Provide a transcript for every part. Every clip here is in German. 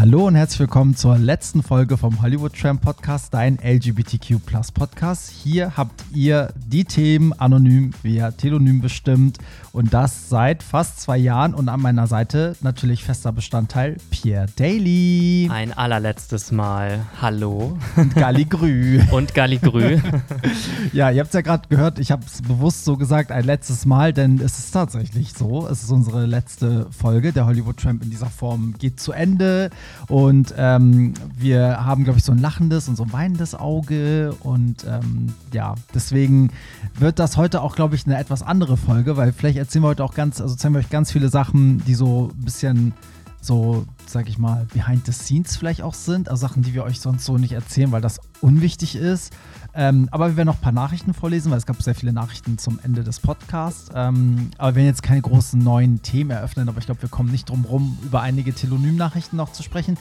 Hallo und herzlich willkommen zur letzten Folge vom Hollywood Tramp Podcast, dein LGBTQ Podcast. Hier habt ihr die Themen anonym via Telonym bestimmt und das seit fast zwei Jahren und an meiner Seite natürlich fester Bestandteil Pierre Daly. Ein allerletztes Mal. Hallo. Und Galligrü. und Galligrü. ja, ihr habt es ja gerade gehört, ich habe es bewusst so gesagt, ein letztes Mal, denn es ist tatsächlich so. Es ist unsere letzte Folge. Der Hollywood Tramp in dieser Form geht zu Ende und ähm, wir haben, glaube ich, so ein lachendes und so ein weinendes Auge. Und ähm, ja, deswegen wird das heute auch, glaube ich, eine etwas andere Folge, weil vielleicht erzählen wir heute auch ganz, also zeigen wir euch ganz viele Sachen, die so ein bisschen so, sag ich mal, behind the scenes vielleicht auch sind. Also Sachen, die wir euch sonst so nicht erzählen, weil das unwichtig ist. Ähm, aber wir werden noch ein paar Nachrichten vorlesen, weil es gab sehr viele Nachrichten zum Ende des Podcasts. Ähm, aber wir werden jetzt keine großen neuen Themen eröffnen, aber ich glaube, wir kommen nicht drum rum, über einige Telonym-Nachrichten noch zu sprechen.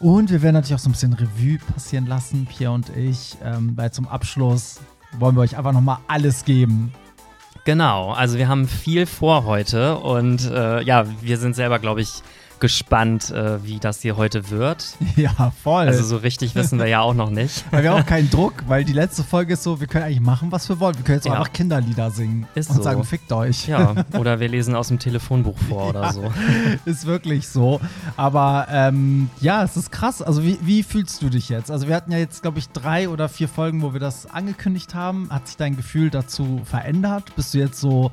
Und wir werden natürlich auch so ein bisschen Revue passieren lassen, Pierre und ich, ähm, weil zum Abschluss wollen wir euch einfach nochmal alles geben. Genau, also wir haben viel vor heute und äh, ja, wir sind selber, glaube ich, gespannt, äh, wie das hier heute wird. Ja, voll. Also so richtig wissen wir ja auch noch nicht. Weil wir haben auch keinen Druck, weil die letzte Folge ist so, wir können eigentlich machen, was wir wollen. Wir können jetzt ja. auch einfach Kinderlieder singen ist und so. sagen, fickt euch. Ja, oder wir lesen aus dem Telefonbuch vor ja, oder so. Ist wirklich so. Aber ähm, ja, es ist krass. Also wie, wie fühlst du dich jetzt? Also wir hatten ja jetzt, glaube ich, drei oder vier Folgen, wo wir das angekündigt haben. Hat sich dein Gefühl dazu verändert? Bist du jetzt so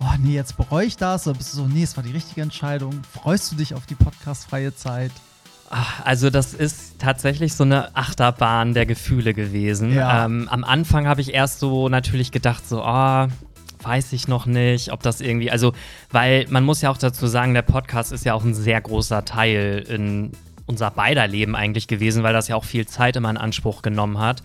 oh nee, jetzt bereue ich das? Oder bist du so, nee, es war die richtige Entscheidung? Freust du dich auf die podcastfreie Zeit? Also das ist tatsächlich so eine Achterbahn der Gefühle gewesen. Ja. Ähm, am Anfang habe ich erst so natürlich gedacht, so, oh, weiß ich noch nicht, ob das irgendwie, also, weil man muss ja auch dazu sagen, der Podcast ist ja auch ein sehr großer Teil in unser beider Leben eigentlich gewesen, weil das ja auch viel Zeit immer in Anspruch genommen hat.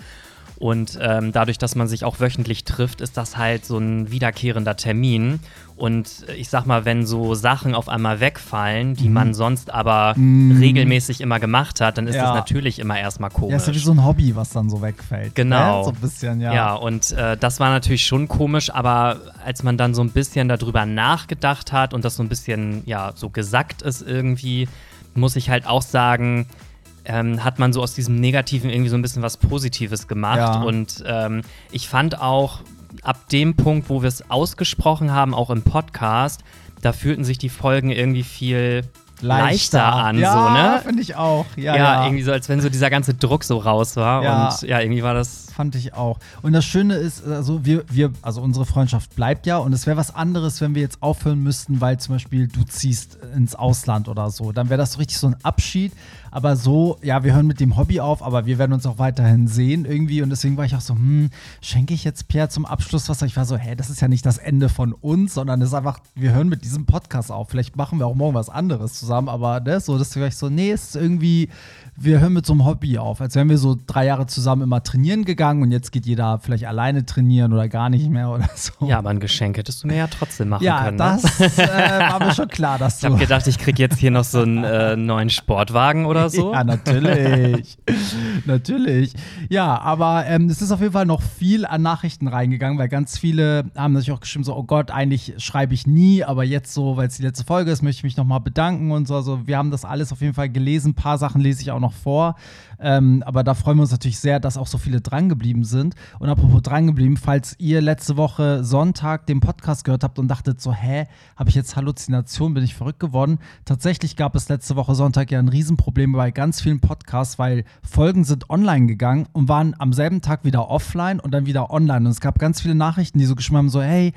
Und ähm, dadurch, dass man sich auch wöchentlich trifft, ist das halt so ein wiederkehrender Termin. Und ich sag mal, wenn so Sachen auf einmal wegfallen, die mhm. man sonst aber mhm. regelmäßig immer gemacht hat, dann ist ja. das natürlich immer erstmal komisch. Ja, ist ja wie so ein Hobby, was dann so wegfällt. Genau. Ja, so ein bisschen, ja. Ja, und äh, das war natürlich schon komisch, aber als man dann so ein bisschen darüber nachgedacht hat und das so ein bisschen, ja, so gesackt ist irgendwie, muss ich halt auch sagen, ähm, hat man so aus diesem Negativen irgendwie so ein bisschen was Positives gemacht. Ja. Und ähm, ich fand auch ab dem Punkt, wo wir es ausgesprochen haben, auch im Podcast, da fühlten sich die Folgen irgendwie viel leichter, leichter an, ja, so, ne? finde ich auch. Ja, ja, ja, irgendwie so, als wenn so dieser ganze Druck so raus war. Ja. Und ja, irgendwie war das. Fand ich auch. Und das Schöne ist, also wir, wir, also unsere Freundschaft bleibt ja und es wäre was anderes, wenn wir jetzt aufhören müssten, weil zum Beispiel du ziehst ins Ausland oder so. Dann wäre das so richtig so ein Abschied. Aber so, ja, wir hören mit dem Hobby auf, aber wir werden uns auch weiterhin sehen irgendwie. Und deswegen war ich auch so, hm, schenke ich jetzt Pierre zum Abschluss was? Ich war so, hä, das ist ja nicht das Ende von uns, sondern es ist einfach, wir hören mit diesem Podcast auf. Vielleicht machen wir auch morgen was anderes zusammen, aber ne, so, das war ich so, nee, ist irgendwie wir hören mit so einem Hobby auf. Als wären wir so drei Jahre zusammen immer trainieren gegangen und jetzt geht jeder vielleicht alleine trainieren oder gar nicht mehr oder so. Ja, aber ein Geschenk hättest du mir ja trotzdem machen ja, können. Ja, das ne? äh, war mir schon klar, dass du. Ich habe gedacht, ich kriege jetzt hier noch so einen äh, neuen Sportwagen oder so. Ja, natürlich. natürlich. Ja, aber ähm, es ist auf jeden Fall noch viel an Nachrichten reingegangen, weil ganz viele haben natürlich auch geschrieben, so, oh Gott, eigentlich schreibe ich nie, aber jetzt so, weil es die letzte Folge ist, möchte ich mich nochmal bedanken und so. Also wir haben das alles auf jeden Fall gelesen. Ein paar Sachen lese ich auch noch vor. Ähm, aber da freuen wir uns natürlich sehr, dass auch so viele drangeblieben sind. Und apropos drangeblieben, falls ihr letzte Woche Sonntag den Podcast gehört habt und dachtet so, hä, habe ich jetzt Halluzination, bin ich verrückt geworden? Tatsächlich gab es letzte Woche Sonntag ja ein Riesenproblem bei ganz vielen Podcasts, weil Folgen sind online gegangen und waren am selben Tag wieder offline und dann wieder online. Und es gab ganz viele Nachrichten, die so geschrieben haben, so, hey,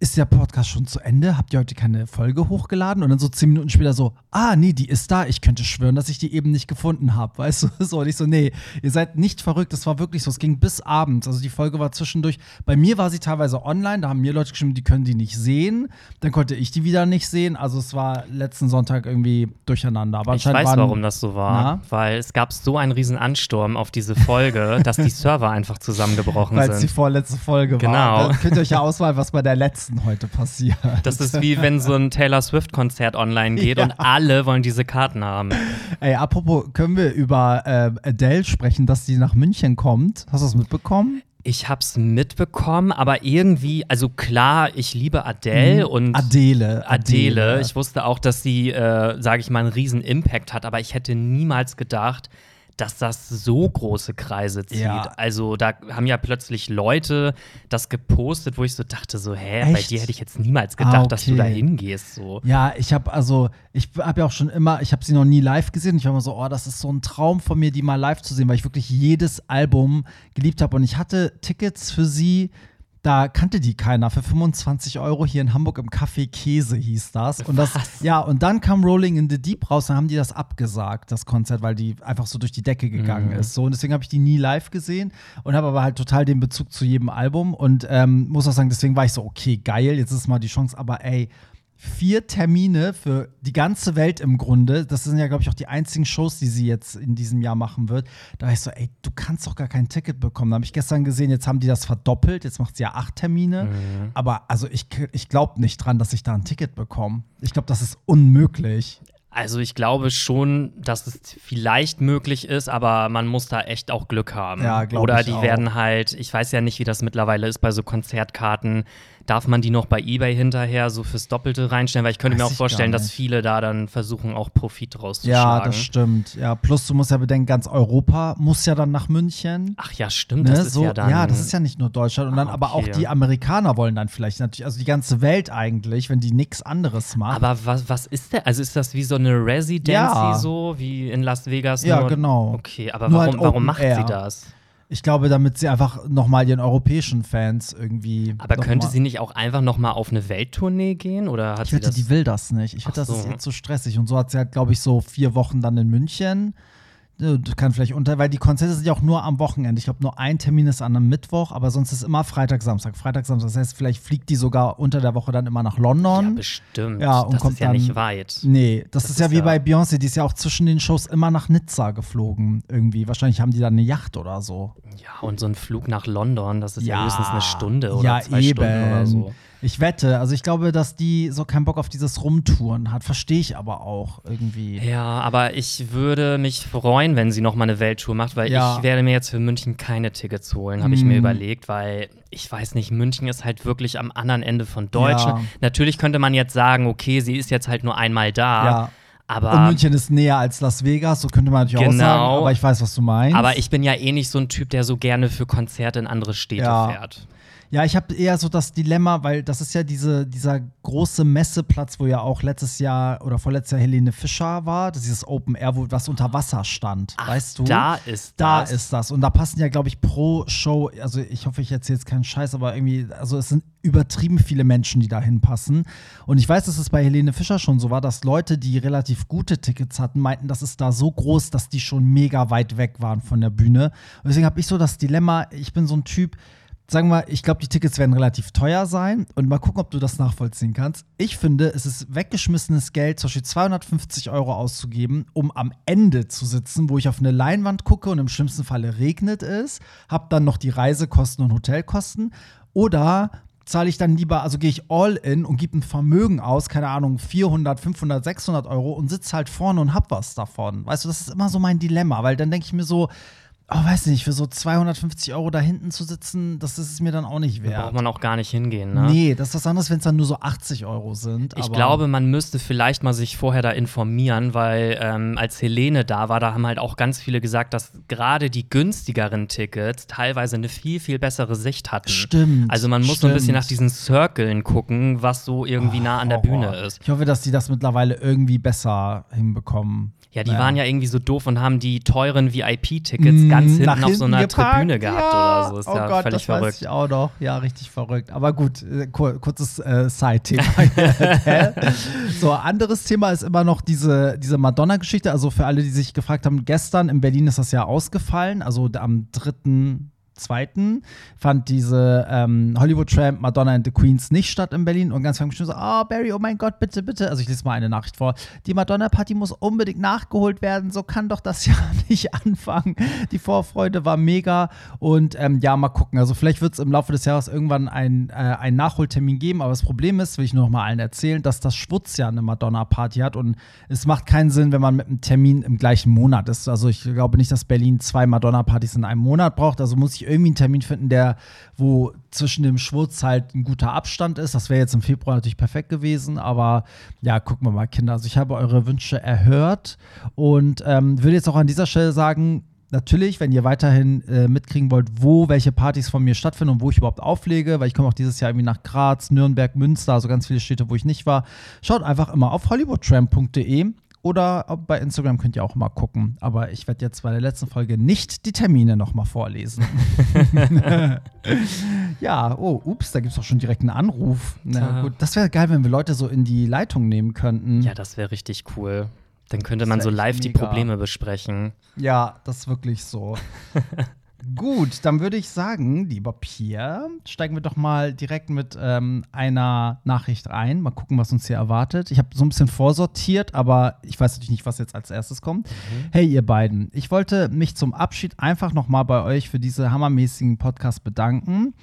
ist der Podcast schon zu Ende? Habt ihr heute keine Folge hochgeladen? Und dann so zehn Minuten später so, ah, nee, die ist da. Ich könnte schwören, dass ich die eben nicht gefunden habe. Weißt du? So, und ich so, nee, ihr seid nicht verrückt. Das war wirklich so. Es ging bis abends. Also die Folge war zwischendurch. Bei mir war sie teilweise online. Da haben mir Leute geschrieben, die können die nicht sehen. Dann konnte ich die wieder nicht sehen. Also es war letzten Sonntag irgendwie durcheinander. Aber ich weiß, waren, warum das so war. Na? Weil es gab so einen riesen Ansturm auf diese Folge, dass die Server einfach zusammengebrochen sind. Weil es die vorletzte Folge genau. war. Genau. könnt ihr euch ja ausmalen, was bei der letzten denn heute passiert? Das ist wie wenn so ein Taylor Swift-Konzert online geht ja. und alle wollen diese Karten haben. Ey, apropos, können wir über äh, Adele sprechen, dass die nach München kommt? Hast du das mitbekommen? Ich hab's mitbekommen, aber irgendwie, also klar, ich liebe Adele mhm. und Adele, Adele. Adele. Ich wusste auch, dass sie, äh, sage ich mal, einen riesen Impact hat, aber ich hätte niemals gedacht, dass das so große Kreise zieht. Ja. Also da haben ja plötzlich Leute das gepostet, wo ich so dachte so, hä, Echt? bei dir hätte ich jetzt niemals gedacht, ah, okay. dass du da hingehst. So. Ja, ich habe also, ich habe ja auch schon immer, ich habe sie noch nie live gesehen. Ich war immer so, oh, das ist so ein Traum von mir, die mal live zu sehen, weil ich wirklich jedes Album geliebt habe. Und ich hatte Tickets für sie da kannte die keiner. Für 25 Euro hier in Hamburg im Café Käse hieß das. Und das, Was? ja, und dann kam Rolling in the Deep raus, dann haben die das abgesagt, das Konzert, weil die einfach so durch die Decke gegangen mhm. ist. So, und deswegen habe ich die nie live gesehen und habe aber halt total den Bezug zu jedem Album. Und ähm, muss auch sagen, deswegen war ich so, okay, geil, jetzt ist mal die Chance, aber ey, vier Termine für die ganze Welt im Grunde. Das sind ja, glaube ich, auch die einzigen Shows, die sie jetzt in diesem Jahr machen wird. Da war ich so, ey, du kannst doch gar kein Ticket bekommen. Da habe ich gestern gesehen, jetzt haben die das verdoppelt. Jetzt macht sie ja acht Termine. Mhm. Aber also ich, ich glaube nicht dran, dass ich da ein Ticket bekomme. Ich glaube, das ist unmöglich. Also ich glaube schon, dass es vielleicht möglich ist, aber man muss da echt auch Glück haben. Ja, Oder die auch. werden halt, ich weiß ja nicht, wie das mittlerweile ist bei so Konzertkarten Darf man die noch bei eBay hinterher so fürs Doppelte reinstellen? Weil ich könnte Weiß mir auch vorstellen, dass viele da dann versuchen, auch Profit draus zu Ja, das stimmt. Ja, plus du musst ja bedenken, ganz Europa muss ja dann nach München. Ach ja, stimmt. Ne? Das ist so, ja dann. Ja, das ist ja nicht nur Deutschland. Und dann, ah, okay. aber auch die Amerikaner wollen dann vielleicht natürlich, also die ganze Welt eigentlich, wenn die nichts anderes machen. Aber was, was ist der? Also ist das wie so eine Residency ja. so, wie in Las Vegas? Ja, genau. Okay, aber warum, halt warum macht Air. sie das? Ich glaube, damit sie einfach nochmal ihren europäischen Fans irgendwie. Aber könnte sie nicht auch einfach nochmal auf eine Welttournee gehen? Oder hat ich wette, die will das nicht. Ich wette, das ist jetzt zu so stressig. Und so hat sie halt, glaube ich, so vier Wochen dann in München kann vielleicht unter, weil die Konzerte sind ja auch nur am Wochenende. Ich glaube, nur ein Termin ist an einem Mittwoch, aber sonst ist immer Freitag, Samstag, Freitag, Samstag. Das heißt, vielleicht fliegt die sogar unter der Woche dann immer nach London. Ja, bestimmt. Ja, und das kommt ist ja dann, nicht weit. Nee, das, das ist, ist, ja wie bei Beyoncé, die ist ja auch zwischen den Shows immer nach Nizza geflogen. Irgendwie. Wahrscheinlich haben die dann eine Yacht oder so. Ja, und so ein Flug nach London, das ist ja, ja höchstens eine Stunde oder ja, zwei eben. Stunden oder so. Ich wette, also ich glaube, dass die so keinen Bock auf dieses Rumtouren hat. Verstehe ich aber auch irgendwie. Ja, aber ich würde mich freuen, wenn sie nochmal eine Welttour macht, weil ja. ich werde mir jetzt für München keine Tickets holen, habe mm. ich mir mhm. überlegt, weil ich weiß nicht, München ist halt wirklich am anderen Ende von Deutschland. Ja. Natürlich könnte man jetzt sagen, okay, sie ist jetzt halt nur einmal da. Ja. Aber und München ist näher als Las Vegas, so könnte man natürlich genau, auch sagen, aber ich weiß, was du meinst. Aber ich bin ja eh nicht so ein Typ, der so gerne für Konzerte in andere Städte ja. fährt. Ja, ich habe eher so das Dilemma, weil das ist ja diese, dieser große Messeplatz, wo ja auch letztes Jahr oder vorletztes Jahr Helene Fischer war. Das ist dieses Open Air, wo was unter Wasser stand. Ach, weißt du? Da ist da das. Da ist das. Und da passen ja, glaube ich, pro Show, also ich hoffe, ich erzähle jetzt keinen Scheiß, aber irgendwie, also es sind übertrieben viele Menschen, die da hinpassen. Und ich weiß, dass es bei Helene Fischer schon so war, dass Leute, die relativ gute Tickets hatten, meinten, das ist da so groß, dass die schon mega weit weg waren von der Bühne. Und deswegen habe ich so das Dilemma, ich bin so ein Typ, sagen wir, ich glaube, die Tickets werden relativ teuer sein und mal gucken, ob du das nachvollziehen kannst. Ich finde, es ist weggeschmissenes Geld, zum Beispiel 250 Euro auszugeben, um am Ende zu sitzen, wo ich auf eine Leinwand gucke und im schlimmsten Falle regnet es, habe dann noch die Reisekosten und Hotelkosten oder zahle ich dann lieber, also gehe ich all in und gebe ein Vermögen aus, keine Ahnung, 400, 500, 600 Euro und sitze halt vorne und hab was davon. Weißt du, das ist immer so mein Dilemma, weil dann denke ich mir so, oh, weiß nicht, für so 250 Euro da hinten zu sitzen, das ist es mir dann auch nicht wert. Da braucht man auch gar nicht hingehen, ne? Nee, das ist was anderes, wenn es dann nur so 80 Euro sind. Ich glaube, man müsste vielleicht mal sich vorher da informieren, weil ähm, als Helene da war, da haben halt auch ganz viele gesagt, dass gerade die günstigeren Tickets teilweise eine viel, viel bessere Sicht hatten. Stimmt. Also man muss stimmt. so ein bisschen nach diesen Circlen gucken, was so irgendwie oh, nah an der Bühne ist. Ich hoffe, dass die das mittlerweile irgendwie besser hinbekommen. Ja, die naja. waren ja irgendwie so doof und haben die teuren VIP-Tickets mm, ganz hinten, auf so einer geparkt. Tribüne gehabt ja. oder so. Ist oh ja Gott, völlig das verrückt. Weiß ich auch noch. Ja, richtig verrückt. Aber gut, äh, kur kurzes äh, Side-Thema. so, anderes Thema ist immer noch diese, diese Madonna-Geschichte. Also für alle, die sich gefragt haben, gestern in Berlin ist das ja ausgefallen. Also am 3. 2. fand diese ähm, Hollywood Tramp Madonna and the Queens nicht statt in Berlin und ganz viele so, oh Barry, oh mein Gott, bitte, bitte. Also ich lese mal eine Nachricht vor. Die Madonna-Party muss unbedingt nachgeholt werden, so kann doch das ja nicht anfangen. Die Vorfreude war mega und ähm, ja, mal gucken. Also vielleicht wird es im Laufe des Jahres irgendwann ein, äh, einen Nachholtermin geben, aber das Problem ist, will ich nur noch mal allen erzählen, dass das Schwutz ja eine Madonna-Party hat und es macht keinen Sinn, wenn man mit einem Termin im gleichen Monat ist. Also ich glaube nicht, dass Berlin zwei Madonna-Partys in einem Monat braucht. Also muss ich irgendwie einen Termin finden, der, wo zwischen dem Schwurz halt ein guter Abstand ist. Das wäre jetzt im Februar natürlich perfekt gewesen, aber ja, gucken wir mal, Kinder. Also ich habe eure Wünsche erhört und ähm, würde jetzt auch an dieser Stelle sagen, natürlich, wenn ihr weiterhin äh, mitkriegen wollt, wo welche Partys von mir stattfinden und wo ich überhaupt auflege, weil ich komme auch dieses Jahr irgendwie nach Graz, Nürnberg, Münster, also ganz viele Städte, wo ich nicht war, schaut einfach immer auf hollywoodtram.de oder bei Instagram könnt ihr auch mal gucken. Aber ich werde jetzt bei der letzten Folge nicht die Termine nochmal vorlesen. ja, oh, ups, da gibt es auch schon direkt einen Anruf. Na gut, das wäre geil, wenn wir Leute so in die Leitung nehmen könnten. Ja, das wäre richtig cool. Dann könnte man so live mega. die Probleme besprechen. Ja, das ist wirklich so. Gut, dann würde ich sagen, lieber Pierre, steigen wir doch mal direkt mit ähm, einer Nachricht ein. Mal gucken, was uns hier erwartet. Ich habe so ein bisschen vorsortiert, aber ich weiß natürlich nicht, was jetzt als erstes kommt. Mhm. Hey, ihr beiden, ich wollte mich zum Abschied einfach nochmal bei euch für diese hammermäßigen Podcast bedanken.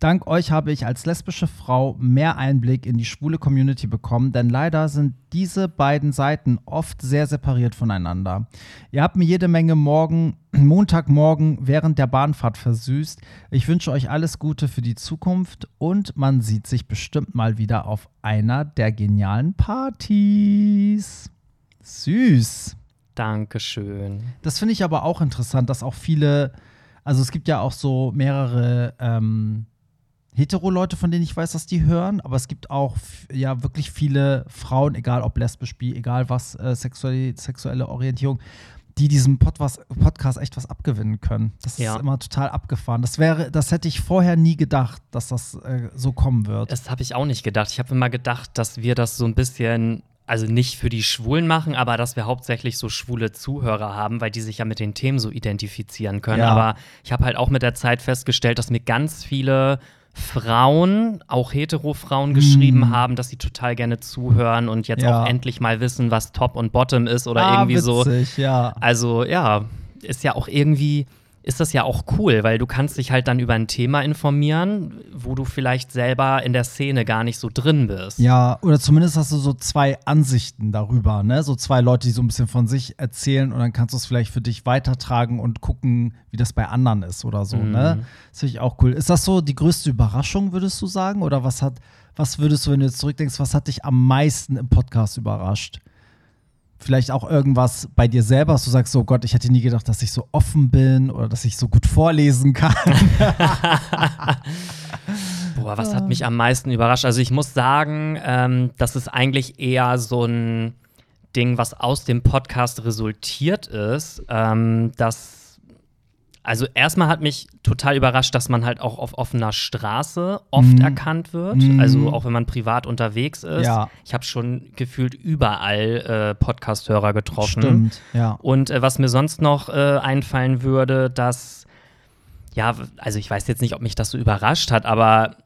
Dank euch habe ich als lesbische Frau mehr Einblick in die schwule Community bekommen, denn leider sind diese beiden Seiten oft sehr separiert voneinander. Ihr habt mir jede Menge Morgen, Montagmorgen während der Bahnfahrt versüßt. Ich wünsche euch alles Gute für die Zukunft und man sieht sich bestimmt mal wieder auf einer der genialen Partys. Süß. Dankeschön. Das finde ich aber auch interessant, dass auch viele, also es gibt ja auch so mehrere ähm, Hetero-Leute, von denen ich weiß, dass die hören, aber es gibt auch ja wirklich viele Frauen, egal ob lesbisch, bi, egal was, äh, sexuelle, sexuelle Orientierung, die diesem Podcast, Podcast echt was abgewinnen können. Das ja. ist immer total abgefahren. Das wäre, das hätte ich vorher nie gedacht, dass das äh, so kommen wird. Das habe ich auch nicht gedacht. Ich habe immer gedacht, dass wir das so ein bisschen also nicht für die Schwulen machen, aber dass wir hauptsächlich so schwule Zuhörer haben, weil die sich ja mit den Themen so identifizieren können. Ja. Aber ich habe halt auch mit der Zeit festgestellt, dass mir ganz viele Frauen, auch hetero-Frauen, geschrieben mm. haben, dass sie total gerne zuhören und jetzt ja. auch endlich mal wissen, was Top und Bottom ist oder ah, irgendwie witzig, so. Ja. Also ja, ist ja auch irgendwie ist das ja auch cool, weil du kannst dich halt dann über ein Thema informieren, wo du vielleicht selber in der Szene gar nicht so drin bist. Ja, oder zumindest hast du so zwei Ansichten darüber, ne? So zwei Leute, die so ein bisschen von sich erzählen und dann kannst du es vielleicht für dich weitertragen und gucken, wie das bei anderen ist oder so, ne? mhm. ne? Das finde ich auch cool. Ist das so die größte Überraschung, würdest du sagen? Oder was hat, was würdest du, wenn du jetzt zurückdenkst, was hat dich am meisten im Podcast überrascht? Vielleicht auch irgendwas bei dir selber, dass du sagst, so Gott, ich hätte nie gedacht, dass ich so offen bin oder dass ich so gut vorlesen kann. Boah, was hat mich am meisten überrascht? Also ich muss sagen, ähm, das ist eigentlich eher so ein Ding, was aus dem Podcast resultiert ist, ähm, dass also erstmal hat mich total überrascht, dass man halt auch auf offener Straße oft mm. erkannt wird. Mm. Also auch wenn man privat unterwegs ist. Ja. Ich habe schon gefühlt überall äh, Podcast-Hörer getroffen. Stimmt, ja. Und äh, was mir sonst noch äh, einfallen würde, dass, ja, also ich weiß jetzt nicht, ob mich das so überrascht hat, aber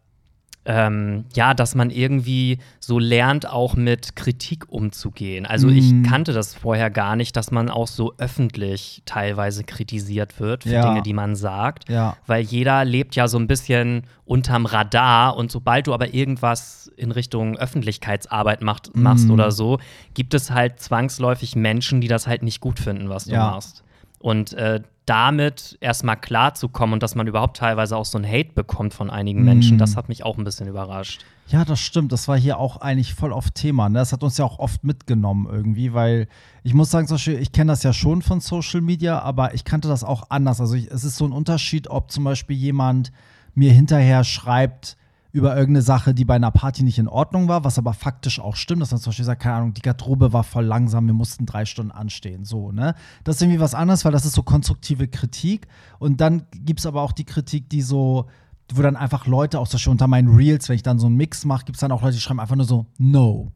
ähm, ja, dass man irgendwie so lernt, auch mit Kritik umzugehen. Also mm. ich kannte das vorher gar nicht, dass man auch so öffentlich teilweise kritisiert wird für ja. Dinge, die man sagt. Ja. Weil jeder lebt ja so ein bisschen unterm Radar und sobald du aber irgendwas in Richtung Öffentlichkeitsarbeit macht, machst mm. oder so, gibt es halt zwangsläufig Menschen, die das halt nicht gut finden, was du ja. machst. Und äh, damit erstmal klarzukommen und dass man überhaupt teilweise auch so ein Hate bekommt von einigen Menschen, mm. das hat mich auch ein bisschen überrascht. Ja, das stimmt. Das war hier auch eigentlich voll oft Thema. Ne? Das hat uns ja auch oft mitgenommen irgendwie, weil ich muss sagen, Beispiel, ich kenne das ja schon von Social Media, aber ich kannte das auch anders. Also ich, es ist so ein Unterschied, ob zum Beispiel jemand mir hinterher schreibt, über irgendeine Sache, die bei einer Party nicht in Ordnung war, was aber faktisch auch stimmt, dass man zum Beispiel sagt, keine Ahnung, die Garderobe war voll langsam, wir mussten drei Stunden anstehen, so, ne? Das ist irgendwie was anderes, weil das ist so konstruktive Kritik und dann gibt es aber auch die Kritik, die so, wo dann einfach Leute, auch zum Beispiel unter meinen Reels, wenn ich dann so einen Mix mache, gibt es dann auch Leute, die schreiben einfach nur so, no,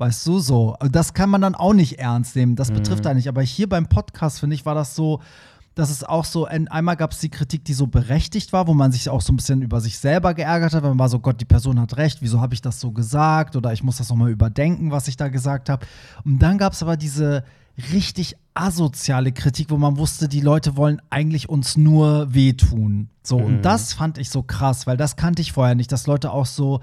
Weißt du so? Das kann man dann auch nicht ernst nehmen. Das betrifft mhm. da nicht. Aber hier beim Podcast, finde ich, war das so, das ist auch so, einmal gab es die Kritik, die so berechtigt war, wo man sich auch so ein bisschen über sich selber geärgert hat, weil man war so, Gott, die Person hat recht, wieso habe ich das so gesagt oder ich muss das nochmal überdenken, was ich da gesagt habe. Und dann gab es aber diese richtig asoziale Kritik, wo man wusste, die Leute wollen eigentlich uns nur wehtun. So, mhm. und das fand ich so krass, weil das kannte ich vorher nicht, dass Leute auch so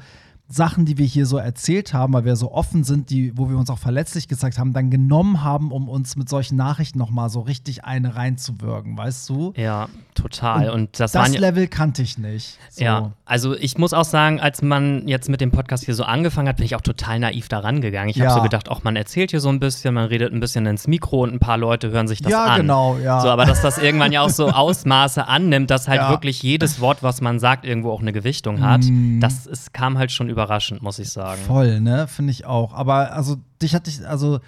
Sachen, die wir hier so erzählt haben, weil wir so offen sind, die, wo wir uns auch verletzlich gezeigt haben, dann genommen haben, um uns mit solchen Nachrichten nochmal so richtig eine reinzuwirken, weißt du? Ja, total. Und, Und das, das Level kannte ich nicht. So. Ja, also ich muss auch sagen, als man jetzt mit dem Podcast hier so angefangen hat, bin ich auch total naiv daran gegangen. Ich ja. habe so gedacht, auch man erzählt hier so ein bisschen, man redet ein bisschen ins Mikro und ein paar Leute hören sich das ja, an. Ja, genau, ja. So, aber dass das irgendwann ja auch so Ausmaße annimmt, dass halt ja. wirklich jedes Wort, was man sagt, irgendwo auch eine Gewichtung hat, mm. das ist, kam halt schon über überraschend, muss ich sagen. Voll, ne? Finde ich auch. Aber also, dich hatte ich, also,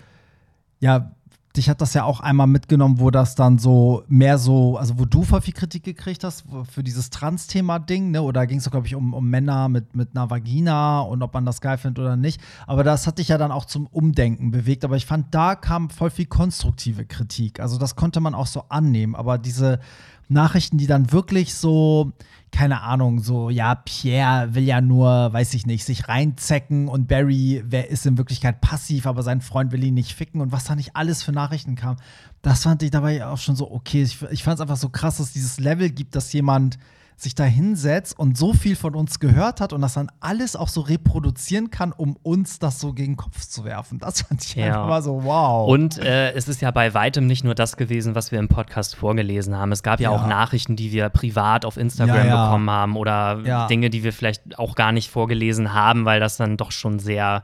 ja, dich hat das ja auch einmal mitgenommen, wo das dann so mehr so, also wo du voll viel Kritik gekriegt hast für dieses Trans-Thema-Ding, ne? Oder ging es, glaube ich, um, um Männer mit, mit einer Vagina und ob man das geil findet oder nicht. Aber das hat dich ja dann auch zum Umdenken bewegt. Aber ich fand, da kam voll viel konstruktive Kritik. Also das konnte man auch so annehmen. Aber diese Nachrichten, die dann wirklich so, keine Ahnung, so, ja, Pierre will ja nur, weiß ich nicht, sich reinzecken und Barry, wer ist in Wirklichkeit passiv, aber sein Freund will ihn nicht ficken und was da nicht alles für Nachrichten kam, das fand ich dabei auch schon so okay. Ich, ich fand es einfach so krass, dass es dieses Level gibt, dass jemand sich da hinsetzt und so viel von uns gehört hat und das dann alles auch so reproduzieren kann, um uns das so gegen den Kopf zu werfen. Das fand ich ja. einfach mal so wow. Und äh, es ist ja bei weitem nicht nur das gewesen, was wir im Podcast vorgelesen haben. Es gab ja, ja. auch Nachrichten, die wir privat auf Instagram ja, bekommen haben oder Dinge, die wir vielleicht auch gar nicht vorgelesen haben, weil das dann doch schon sehr,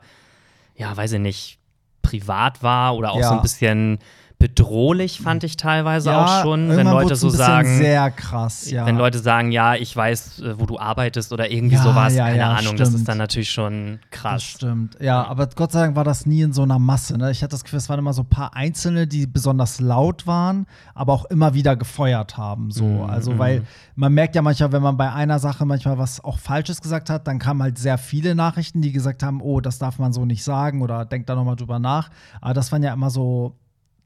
ja, weiß ich nicht, privat war oder auch so ein bisschen bedrohlich, fand ich teilweise ja, auch schon, wenn Leute so sagen. Sehr krass, ja. Wenn Leute sagen, ja, ich weiß, äh, wo du arbeitest oder irgendwie ja, sowas, ja, keine Ahnung, stimmt. das ist dann natürlich schon krass. Das stimmt, ja, aber Gott sei Dank war das nie in so einer Masse. Ne? Ich hatte das Gefühl, es waren immer so ein paar Einzelne, die besonders laut waren, aber auch immer wieder gefeuert haben. So. Mhm. Also, weil man merkt ja manchmal, wenn man bei einer Sache manchmal was auch Falsches gesagt hat, dann kamen halt sehr viele Nachrichten, die gesagt haben, oh, das darf man so nicht sagen oder denkt da nochmal drüber nach. Aber das waren ja immer so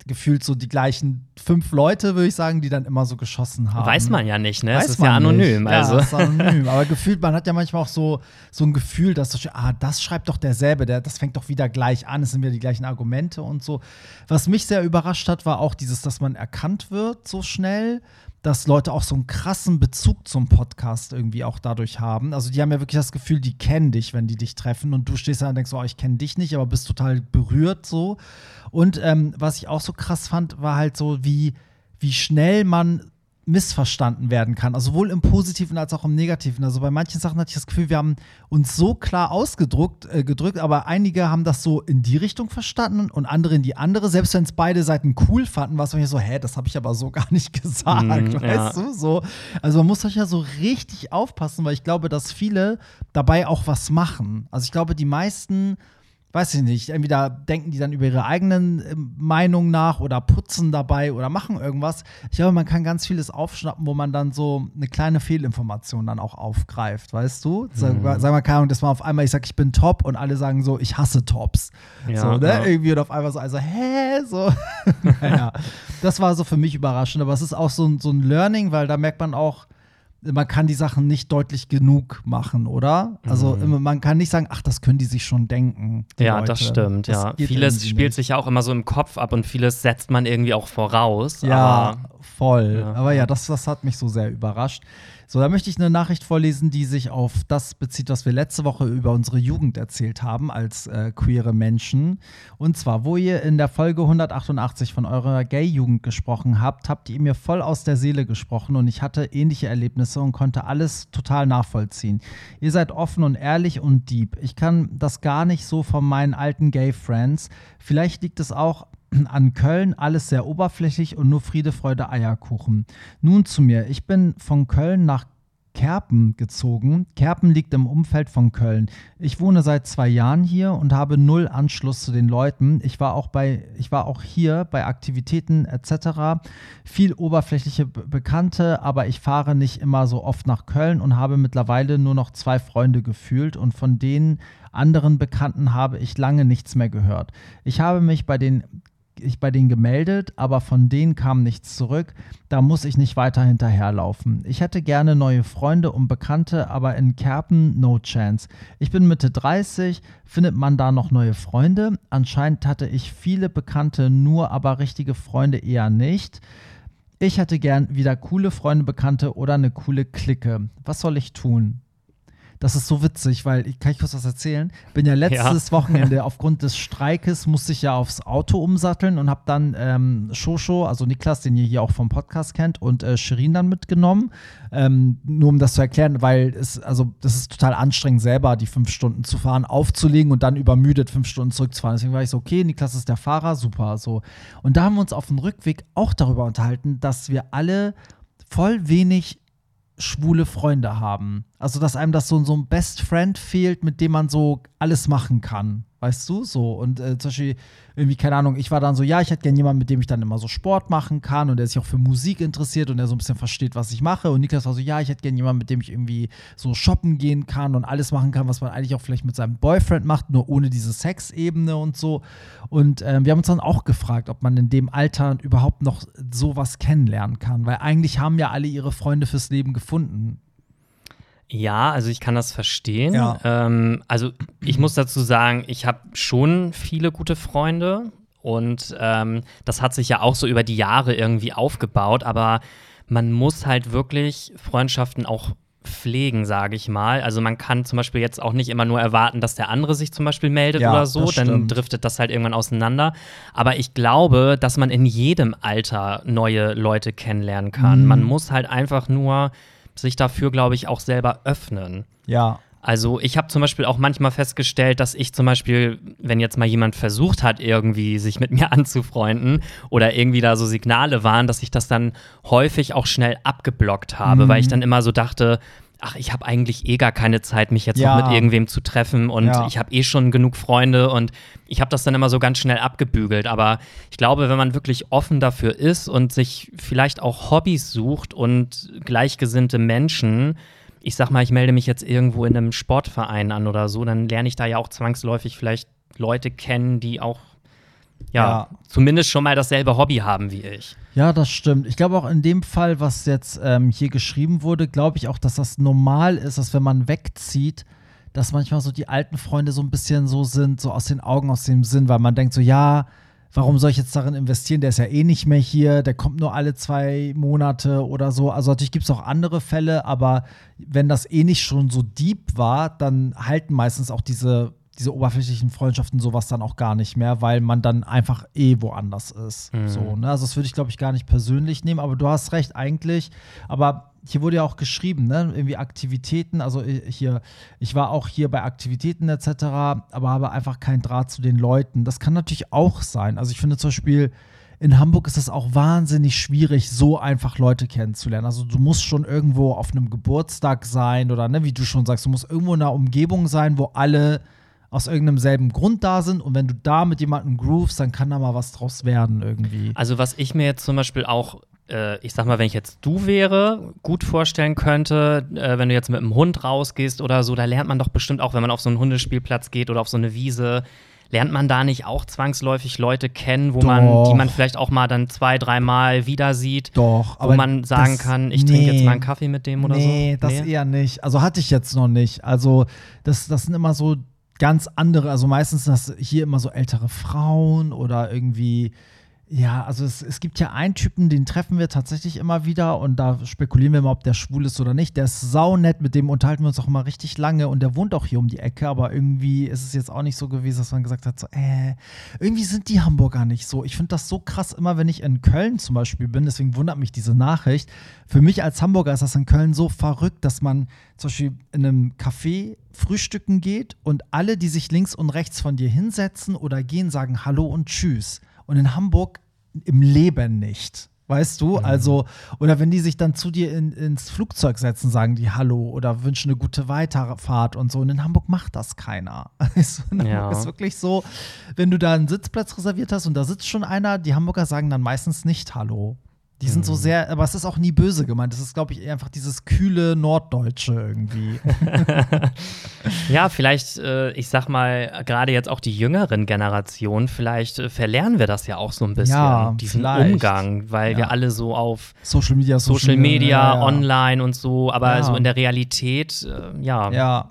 gefühlt so die gleichen fünf Leute, würde ich sagen, die dann immer so geschossen haben. Weiß man ja nicht, ne? Weiß es ist ja anonym. Nicht. Also. Ja, ist anonym. Aber gefühlt, man hat ja manchmal auch so, so ein Gefühl, dass so, ah, das schreibt doch derselbe, der, das fängt doch wieder gleich an, es sind wieder die gleichen Argumente und so. Was mich sehr überrascht hat, war auch dieses, dass man erkannt wird so schnell dass Leute auch so einen krassen Bezug zum Podcast irgendwie auch dadurch haben. Also die haben ja wirklich das Gefühl, die kennen dich, wenn die dich treffen und du stehst da und denkst, oh, ich kenne dich nicht, aber bist total berührt so. Und ähm, was ich auch so krass fand, war halt so, wie, wie schnell man missverstanden werden kann. Also sowohl im Positiven als auch im Negativen. Also bei manchen Sachen hatte ich das Gefühl, wir haben uns so klar ausgedrückt, äh, gedrückt, aber einige haben das so in die Richtung verstanden und andere in die andere. Selbst wenn es beide Seiten cool fanden, war es mir so, hä, das habe ich aber so gar nicht gesagt, mm, weißt ja. du? So. Also man muss euch ja so richtig aufpassen, weil ich glaube, dass viele dabei auch was machen. Also ich glaube, die meisten weiß ich nicht, entweder denken die dann über ihre eigenen äh, Meinungen nach oder putzen dabei oder machen irgendwas. Ich glaube, man kann ganz vieles aufschnappen, wo man dann so eine kleine Fehlinformation dann auch aufgreift, weißt du? Mhm. Sag, sag mal, keine Ahnung, das war auf einmal, ich sag, ich bin top und alle sagen so, ich hasse Tops. Ja, so, ne? Ja. Irgendwie und auf einmal so, also, hä? So. naja, das war so für mich überraschend, aber es ist auch so, so ein Learning, weil da merkt man auch, man kann die Sachen nicht deutlich genug machen, oder? Also mhm. man kann nicht sagen, ach, das können die sich schon denken. Ja, Leute. das stimmt, das ja. Vieles spielt nicht. sich ja auch immer so im Kopf ab und vieles setzt man irgendwie auch voraus. Ja, voll. Ja. Aber ja, das, das hat mich so sehr überrascht. So, da möchte ich eine Nachricht vorlesen, die sich auf das bezieht, was wir letzte Woche über unsere Jugend erzählt haben als äh, queere Menschen. Und zwar, wo ihr in der Folge 188 von eurer Gay-Jugend gesprochen habt, habt ihr mir voll aus der Seele gesprochen und ich hatte ähnliche Erlebnisse und konnte alles total nachvollziehen. Ihr seid offen und ehrlich und deep. Ich kann das gar nicht so von meinen alten Gay-Friends. Vielleicht liegt es auch an Köln alles sehr oberflächlich und nur Friede, Freude, Eierkuchen. Nun zu mir. Ich bin von Köln nach Kerpen gezogen. Kerpen liegt im Umfeld von Köln. Ich wohne seit zwei Jahren hier und habe null Anschluss zu den Leuten. Ich war auch bei, ich war auch hier bei Aktivitäten etc. Viel oberflächliche Bekannte, aber ich fahre nicht immer so oft nach Köln und habe mittlerweile nur noch zwei Freunde gefühlt und von denen anderen Bekannten habe ich lange nichts mehr gehört. Ich habe mich bei den ich bei denen gemeldet, aber von denen kam nichts zurück. Da muss ich nicht weiter hinterherlaufen. Ich hätte gerne neue Freunde und Bekannte, aber in Kerpen no chance. Ich bin Mitte 30, findet man da noch neue Freunde? Anscheinend hatte ich viele Bekannte nur, aber richtige Freunde eher nicht. Ich hätte gern wieder coole Freunde, Bekannte oder eine coole Clique. Was soll ich tun? Das ist so witzig, weil ich kann ich kurz was erzählen. Bin ja letztes ja. Wochenende aufgrund des Streikes musste ich ja aufs Auto umsatteln und habe dann ähm, Shosho, also Niklas, den ihr hier auch vom Podcast kennt, und äh, Shirin dann mitgenommen. Ähm, nur um das zu erklären, weil es, also das ist total anstrengend, selber die fünf Stunden zu fahren, aufzulegen und dann übermüdet fünf Stunden zurückzufahren. Deswegen war ich so, okay, Niklas ist der Fahrer, super. So. Und da haben wir uns auf dem Rückweg auch darüber unterhalten, dass wir alle voll wenig schwule Freunde haben. Also, dass einem das so, so ein Best Friend fehlt, mit dem man so alles machen kann. Weißt du? So. Und äh, zum Beispiel, irgendwie, keine Ahnung, ich war dann so, ja, ich hätte gerne jemanden, mit dem ich dann immer so Sport machen kann und der sich auch für Musik interessiert und der so ein bisschen versteht, was ich mache. Und Niklas war so, ja, ich hätte gerne jemanden, mit dem ich irgendwie so shoppen gehen kann und alles machen kann, was man eigentlich auch vielleicht mit seinem Boyfriend macht, nur ohne diese Sexebene und so. Und äh, wir haben uns dann auch gefragt, ob man in dem Alter überhaupt noch sowas kennenlernen kann, weil eigentlich haben ja alle ihre Freunde fürs Leben gefunden. Ja, also ich kann das verstehen. Ja. Ähm, also ich muss dazu sagen, ich habe schon viele gute Freunde und ähm, das hat sich ja auch so über die Jahre irgendwie aufgebaut, aber man muss halt wirklich Freundschaften auch pflegen, sage ich mal. Also man kann zum Beispiel jetzt auch nicht immer nur erwarten, dass der andere sich zum Beispiel meldet ja, oder so, dann driftet das halt irgendwann auseinander. Aber ich glaube, dass man in jedem Alter neue Leute kennenlernen kann. Mhm. Man muss halt einfach nur sich dafür, glaube ich, auch selber öffnen. Ja. Also ich habe zum Beispiel auch manchmal festgestellt, dass ich zum Beispiel, wenn jetzt mal jemand versucht hat, irgendwie sich mit mir anzufreunden oder irgendwie da so Signale waren, dass ich das dann häufig auch schnell abgeblockt habe, mhm. weil ich dann immer so dachte, ach, ich habe eigentlich eh gar keine Zeit, mich jetzt ja. noch mit irgendwem zu treffen und ja. ich habe eh schon genug Freunde und ich habe das dann immer so ganz schnell abgebügelt. Aber ich glaube, wenn man wirklich offen dafür ist und sich vielleicht auch Hobbys sucht und gleichgesinnte Menschen, ich sag mal, ich melde mich jetzt irgendwo in einem Sportverein an oder so, dann lerne ich da ja auch zwangsläufig vielleicht Leute kennen, die auch ja, ja, zumindest schon mal dasselbe Hobby haben wie ich. Ja, das stimmt. Ich glaube auch in dem Fall, was jetzt ähm, hier geschrieben wurde, glaube ich auch, dass das normal ist, dass wenn man wegzieht, dass manchmal so die alten Freunde so ein bisschen so sind, so aus den Augen, aus dem Sinn, weil man denkt so, ja, warum soll ich jetzt darin investieren? Der ist ja eh nicht mehr hier, der kommt nur alle zwei Monate oder so. Also natürlich gibt es auch andere Fälle, aber wenn das eh nicht schon so deep war, dann halten meistens auch diese diese oberflächlichen Freundschaften sowas dann auch gar nicht mehr, weil man dann einfach eh woanders ist. Mhm. So, ne? Also das würde ich, glaube ich, gar nicht persönlich nehmen, aber du hast recht, eigentlich. Aber hier wurde ja auch geschrieben, ne? Irgendwie Aktivitäten, also hier, ich war auch hier bei Aktivitäten etc., aber habe einfach keinen Draht zu den Leuten. Das kann natürlich auch sein. Also ich finde zum Beispiel, in Hamburg ist es auch wahnsinnig schwierig, so einfach Leute kennenzulernen. Also du musst schon irgendwo auf einem Geburtstag sein oder ne, wie du schon sagst, du musst irgendwo in einer Umgebung sein, wo alle aus irgendeinem selben Grund da sind und wenn du da mit jemandem groovst, dann kann da mal was draus werden irgendwie. Also was ich mir jetzt zum Beispiel auch äh, ich sag mal, wenn ich jetzt du wäre, gut vorstellen könnte, äh, wenn du jetzt mit einem Hund rausgehst oder so, da lernt man doch bestimmt auch, wenn man auf so einen Hundespielplatz geht oder auf so eine Wiese, lernt man da nicht auch zwangsläufig Leute kennen, wo man, die man vielleicht auch mal dann zwei, dreimal wieder sieht? Doch, wo man sagen das, kann, ich nee, trinke jetzt mal einen Kaffee mit dem oder nee, so? Nee, das eher nicht. Also hatte ich jetzt noch nicht. Also das, das sind immer so ganz andere, also meistens sind das hier immer so ältere Frauen oder irgendwie ja, also es, es gibt ja einen Typen, den treffen wir tatsächlich immer wieder und da spekulieren wir mal, ob der schwul ist oder nicht. Der ist saunett, mit dem unterhalten wir uns auch immer richtig lange und der wohnt auch hier um die Ecke, aber irgendwie ist es jetzt auch nicht so gewesen, dass man gesagt hat, so, äh, irgendwie sind die Hamburger nicht so. Ich finde das so krass, immer wenn ich in Köln zum Beispiel bin, deswegen wundert mich diese Nachricht. Für mich als Hamburger ist das in Köln so verrückt, dass man zum Beispiel in einem Café frühstücken geht und alle, die sich links und rechts von dir hinsetzen oder gehen, sagen Hallo und Tschüss. Und in Hamburg im Leben nicht. Weißt du? Mhm. Also, oder wenn die sich dann zu dir in, ins Flugzeug setzen, sagen die Hallo oder wünschen eine gute Weiterfahrt und so. Und in Hamburg macht das keiner. Also in ja. ist wirklich so, wenn du da einen Sitzplatz reserviert hast und da sitzt schon einer, die Hamburger sagen dann meistens nicht Hallo. Die sind so mhm. sehr, aber es ist auch nie böse gemeint. Es ist, glaube ich, einfach dieses kühle Norddeutsche irgendwie. ja, vielleicht, äh, ich sag mal, gerade jetzt auch die jüngeren Generationen, vielleicht äh, verlernen wir das ja auch so ein bisschen, ja, diesen vielleicht. Umgang, weil ja. wir alle so auf Social Media, Social, Social Media, ja, online und so, aber so in der Realität, äh, ja. Ja.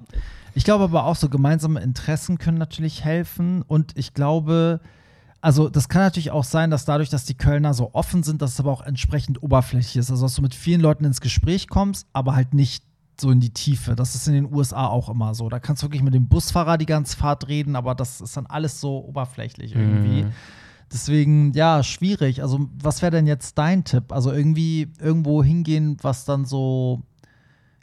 Ich glaube aber auch so gemeinsame Interessen können natürlich helfen und ich glaube, also das kann natürlich auch sein, dass dadurch, dass die Kölner so offen sind, dass es aber auch entsprechend oberflächlich ist. Also dass du mit vielen Leuten ins Gespräch kommst, aber halt nicht so in die Tiefe. Das ist in den USA auch immer so. Da kannst du wirklich mit dem Busfahrer die ganze Fahrt reden, aber das ist dann alles so oberflächlich irgendwie. Mm. Deswegen, ja, schwierig. Also, was wäre denn jetzt dein Tipp? Also, irgendwie irgendwo hingehen, was dann so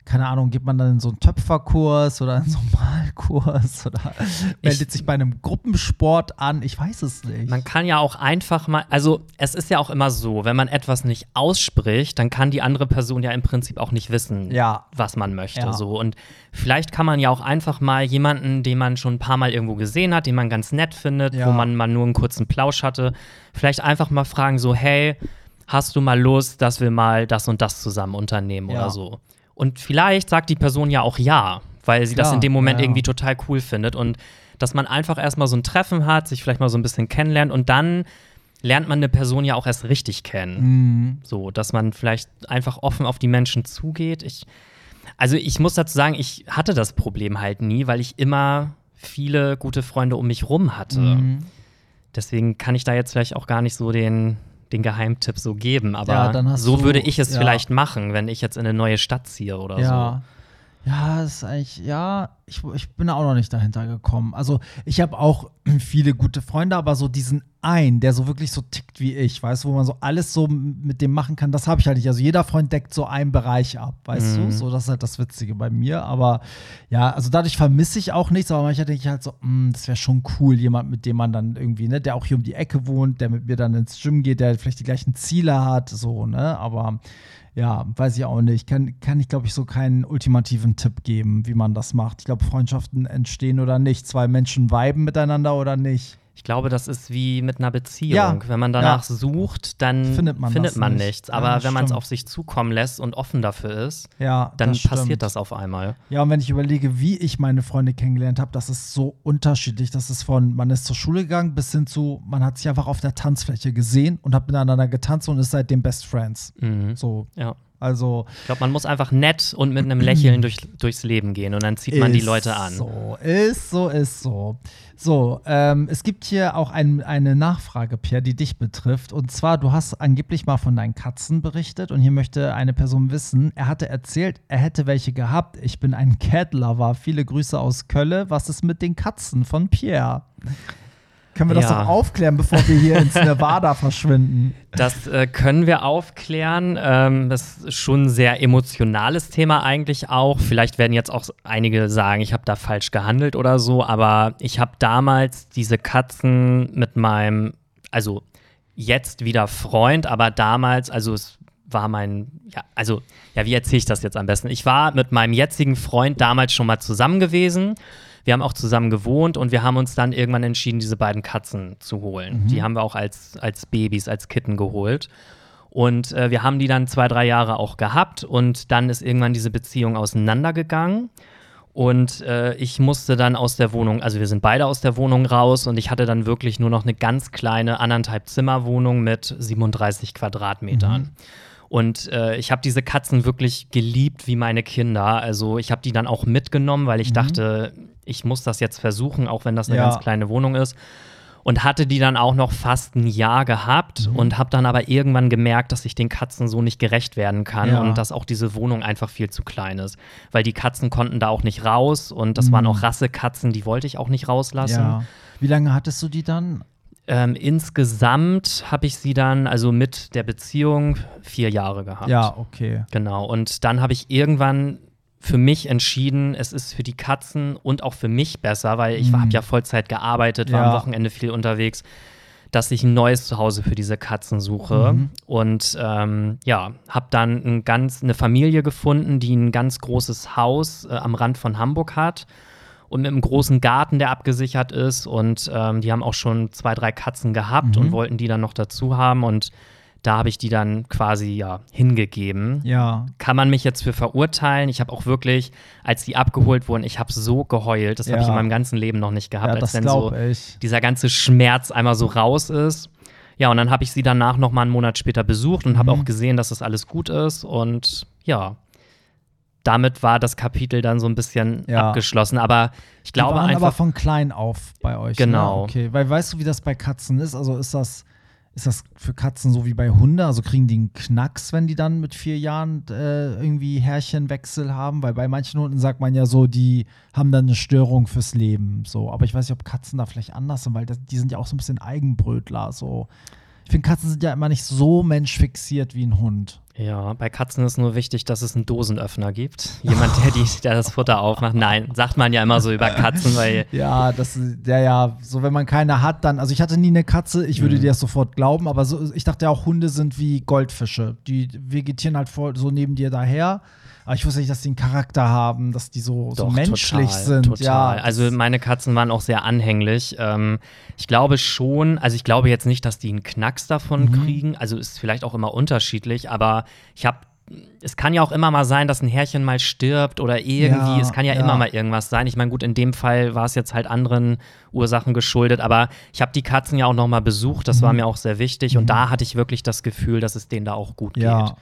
keine Ahnung, geht man dann in so einen Töpferkurs oder in so einen Malkurs oder meldet ich, sich bei einem Gruppensport an? Ich weiß es nicht. Man kann ja auch einfach mal, also es ist ja auch immer so, wenn man etwas nicht ausspricht, dann kann die andere Person ja im Prinzip auch nicht wissen, ja. was man möchte. Ja. So. Und vielleicht kann man ja auch einfach mal jemanden, den man schon ein paar Mal irgendwo gesehen hat, den man ganz nett findet, ja. wo man mal nur einen kurzen Plausch hatte, vielleicht einfach mal fragen, so, hey, hast du mal Lust, dass wir mal das und das zusammen unternehmen oder so. Und vielleicht sagt die Person ja auch ja, weil sie Klar, das in dem Moment ja. irgendwie total cool findet. Und dass man einfach erstmal so ein Treffen hat, sich vielleicht mal so ein bisschen kennenlernt und dann lernt man eine Person ja auch erst richtig kennen. Mhm. So, dass man vielleicht einfach offen auf die Menschen zugeht. Ich, also ich muss dazu sagen, ich hatte das Problem halt nie, weil ich immer viele gute Freunde um mich rum hatte. Mhm. Deswegen kann ich da jetzt vielleicht auch gar nicht so den, den Geheimtipp so geben, aber ja, so du, würde ich es ja. vielleicht machen, wenn ich jetzt in eine neue Stadt ziehe oder ja. so. Ja, ist eigentlich, ja, ich, ich bin auch noch nicht dahinter gekommen. Also, ich habe auch viele gute Freunde, aber so diesen einen, der so wirklich so tickt wie ich, weißt du, wo man so alles so mit dem machen kann, das habe ich halt nicht. Also, jeder Freund deckt so einen Bereich ab, weißt mhm. du? So, das ist halt das Witzige bei mir. Aber ja, also dadurch vermisse ich auch nichts, aber manchmal denke ich halt so, mh, hm, das wäre schon cool, jemand, mit dem man dann irgendwie, ne, der auch hier um die Ecke wohnt, der mit mir dann ins Gym geht, der vielleicht die gleichen Ziele hat, so, ne? Aber ja, weiß ich auch nicht. Kann, kann ich, glaube ich, so keinen ultimativen Tipp geben, wie man das macht. Ich glaube, Freundschaften entstehen oder nicht. Zwei Menschen viben miteinander oder nicht. Ich glaube, das ist wie mit einer Beziehung. Ja, wenn man danach ja. sucht, dann findet man, findet man nicht. nichts. Aber ja, wenn man es auf sich zukommen lässt und offen dafür ist, dann das passiert das auf einmal. Ja, und wenn ich überlege, wie ich meine Freunde kennengelernt habe, das ist so unterschiedlich. Das ist von, man ist zur Schule gegangen bis hin zu, man hat sich einfach auf der Tanzfläche gesehen und hat miteinander getanzt und ist seitdem Best Friends. Mhm. So. Ja. Also, ich glaube, man muss einfach nett und mit einem Lächeln durch, durchs Leben gehen und dann zieht man die Leute an. So, ist so, ist so. So, ähm, es gibt hier auch ein, eine Nachfrage, Pierre, die dich betrifft. Und zwar, du hast angeblich mal von deinen Katzen berichtet und hier möchte eine Person wissen, er hatte erzählt, er hätte welche gehabt. Ich bin ein Cat-Lover. Viele Grüße aus Kölle. Was ist mit den Katzen von Pierre? Können wir das ja. doch aufklären, bevor wir hier ins Nevada verschwinden? Das äh, können wir aufklären. Ähm, das ist schon ein sehr emotionales Thema eigentlich auch. Vielleicht werden jetzt auch einige sagen, ich habe da falsch gehandelt oder so, aber ich habe damals diese Katzen mit meinem, also jetzt wieder Freund, aber damals, also es war mein, ja, also, ja, wie erzähle ich das jetzt am besten? Ich war mit meinem jetzigen Freund damals schon mal zusammen gewesen wir haben auch zusammen gewohnt und wir haben uns dann irgendwann entschieden, diese beiden Katzen zu holen. Mhm. Die haben wir auch als, als Babys, als Kitten geholt. Und äh, wir haben die dann zwei, drei Jahre auch gehabt und dann ist irgendwann diese Beziehung auseinandergegangen. Und äh, ich musste dann aus der Wohnung, also wir sind beide aus der Wohnung raus und ich hatte dann wirklich nur noch eine ganz kleine anderthalb Zimmerwohnung mit 37 Quadratmetern. Mhm. Und äh, ich habe diese Katzen wirklich geliebt wie meine Kinder. Also ich habe die dann auch mitgenommen, weil ich mhm. dachte, ich muss das jetzt versuchen, auch wenn das eine ja. ganz kleine Wohnung ist. Und hatte die dann auch noch fast ein Jahr gehabt mhm. und habe dann aber irgendwann gemerkt, dass ich den Katzen so nicht gerecht werden kann ja. und dass auch diese Wohnung einfach viel zu klein ist. Weil die Katzen konnten da auch nicht raus und das mhm. waren auch Rassekatzen, die wollte ich auch nicht rauslassen. Ja. Wie lange hattest du die dann? Ähm, insgesamt habe ich sie dann, also mit der Beziehung, vier Jahre gehabt. Ja, okay. Genau. Und dann habe ich irgendwann für mich entschieden, es ist für die Katzen und auch für mich besser, weil ich mhm. habe ja Vollzeit gearbeitet, war ja. am Wochenende viel unterwegs, dass ich ein neues Zuhause für diese Katzen suche. Mhm. Und ähm, ja, habe dann ein ganz, eine Familie gefunden, die ein ganz großes Haus äh, am Rand von Hamburg hat und mit einem großen Garten, der abgesichert ist. Und ähm, die haben auch schon zwei, drei Katzen gehabt mhm. und wollten die dann noch dazu haben. Und da habe ich die dann quasi ja hingegeben. Ja. Kann man mich jetzt für verurteilen? Ich habe auch wirklich, als die abgeholt wurden, ich habe so geheult. Das ja. habe ich in meinem ganzen Leben noch nicht gehabt, ja, als wenn so ich. dieser ganze Schmerz einmal so raus ist. Ja, und dann habe ich sie danach noch mal einen Monat später besucht und mhm. habe auch gesehen, dass das alles gut ist. Und ja, damit war das Kapitel dann so ein bisschen ja. abgeschlossen. Aber ich glaube Die waren einfach. aber von klein auf bei euch. Ne? Genau. Ne? Okay, weil weißt du, wie das bei Katzen ist? Also ist das ist das für Katzen so wie bei Hunden? Also kriegen die einen Knacks, wenn die dann mit vier Jahren äh, irgendwie Härchenwechsel haben? Weil bei manchen Hunden sagt man ja so, die haben dann eine Störung fürs Leben. So, aber ich weiß nicht, ob Katzen da vielleicht anders sind, weil das, die sind ja auch so ein bisschen Eigenbrötler. So, ich finde, Katzen sind ja immer nicht so menschfixiert wie ein Hund. Ja, bei Katzen ist nur wichtig, dass es einen Dosenöffner gibt. Jemand, der, die, der das Futter aufmacht. Nein, sagt man ja immer so über Katzen, weil. Ja, das ja, ja, so wenn man keine hat, dann. Also ich hatte nie eine Katze, ich würde mhm. dir das sofort glauben, aber so, ich dachte ja auch, Hunde sind wie Goldfische. Die vegetieren halt voll so neben dir daher. Aber ich wusste nicht, dass die einen Charakter haben, dass die so, Doch, so menschlich total, sind. Total. Ja, also meine Katzen waren auch sehr anhänglich. Ähm, ich glaube schon, also ich glaube jetzt nicht, dass die einen Knacks davon mhm. kriegen. Also ist vielleicht auch immer unterschiedlich, aber ich habe es kann ja auch immer mal sein, dass ein Härchen mal stirbt oder irgendwie, ja, es kann ja, ja, immer mal irgendwas sein. Ich meine, gut, in dem Fall war es jetzt halt anderen Ursachen geschuldet, aber ich habe die Katzen ja auch noch mal besucht, das mhm. war mir auch sehr wichtig mhm. und da hatte ich wirklich das Gefühl, dass es denen da auch gut ja. geht.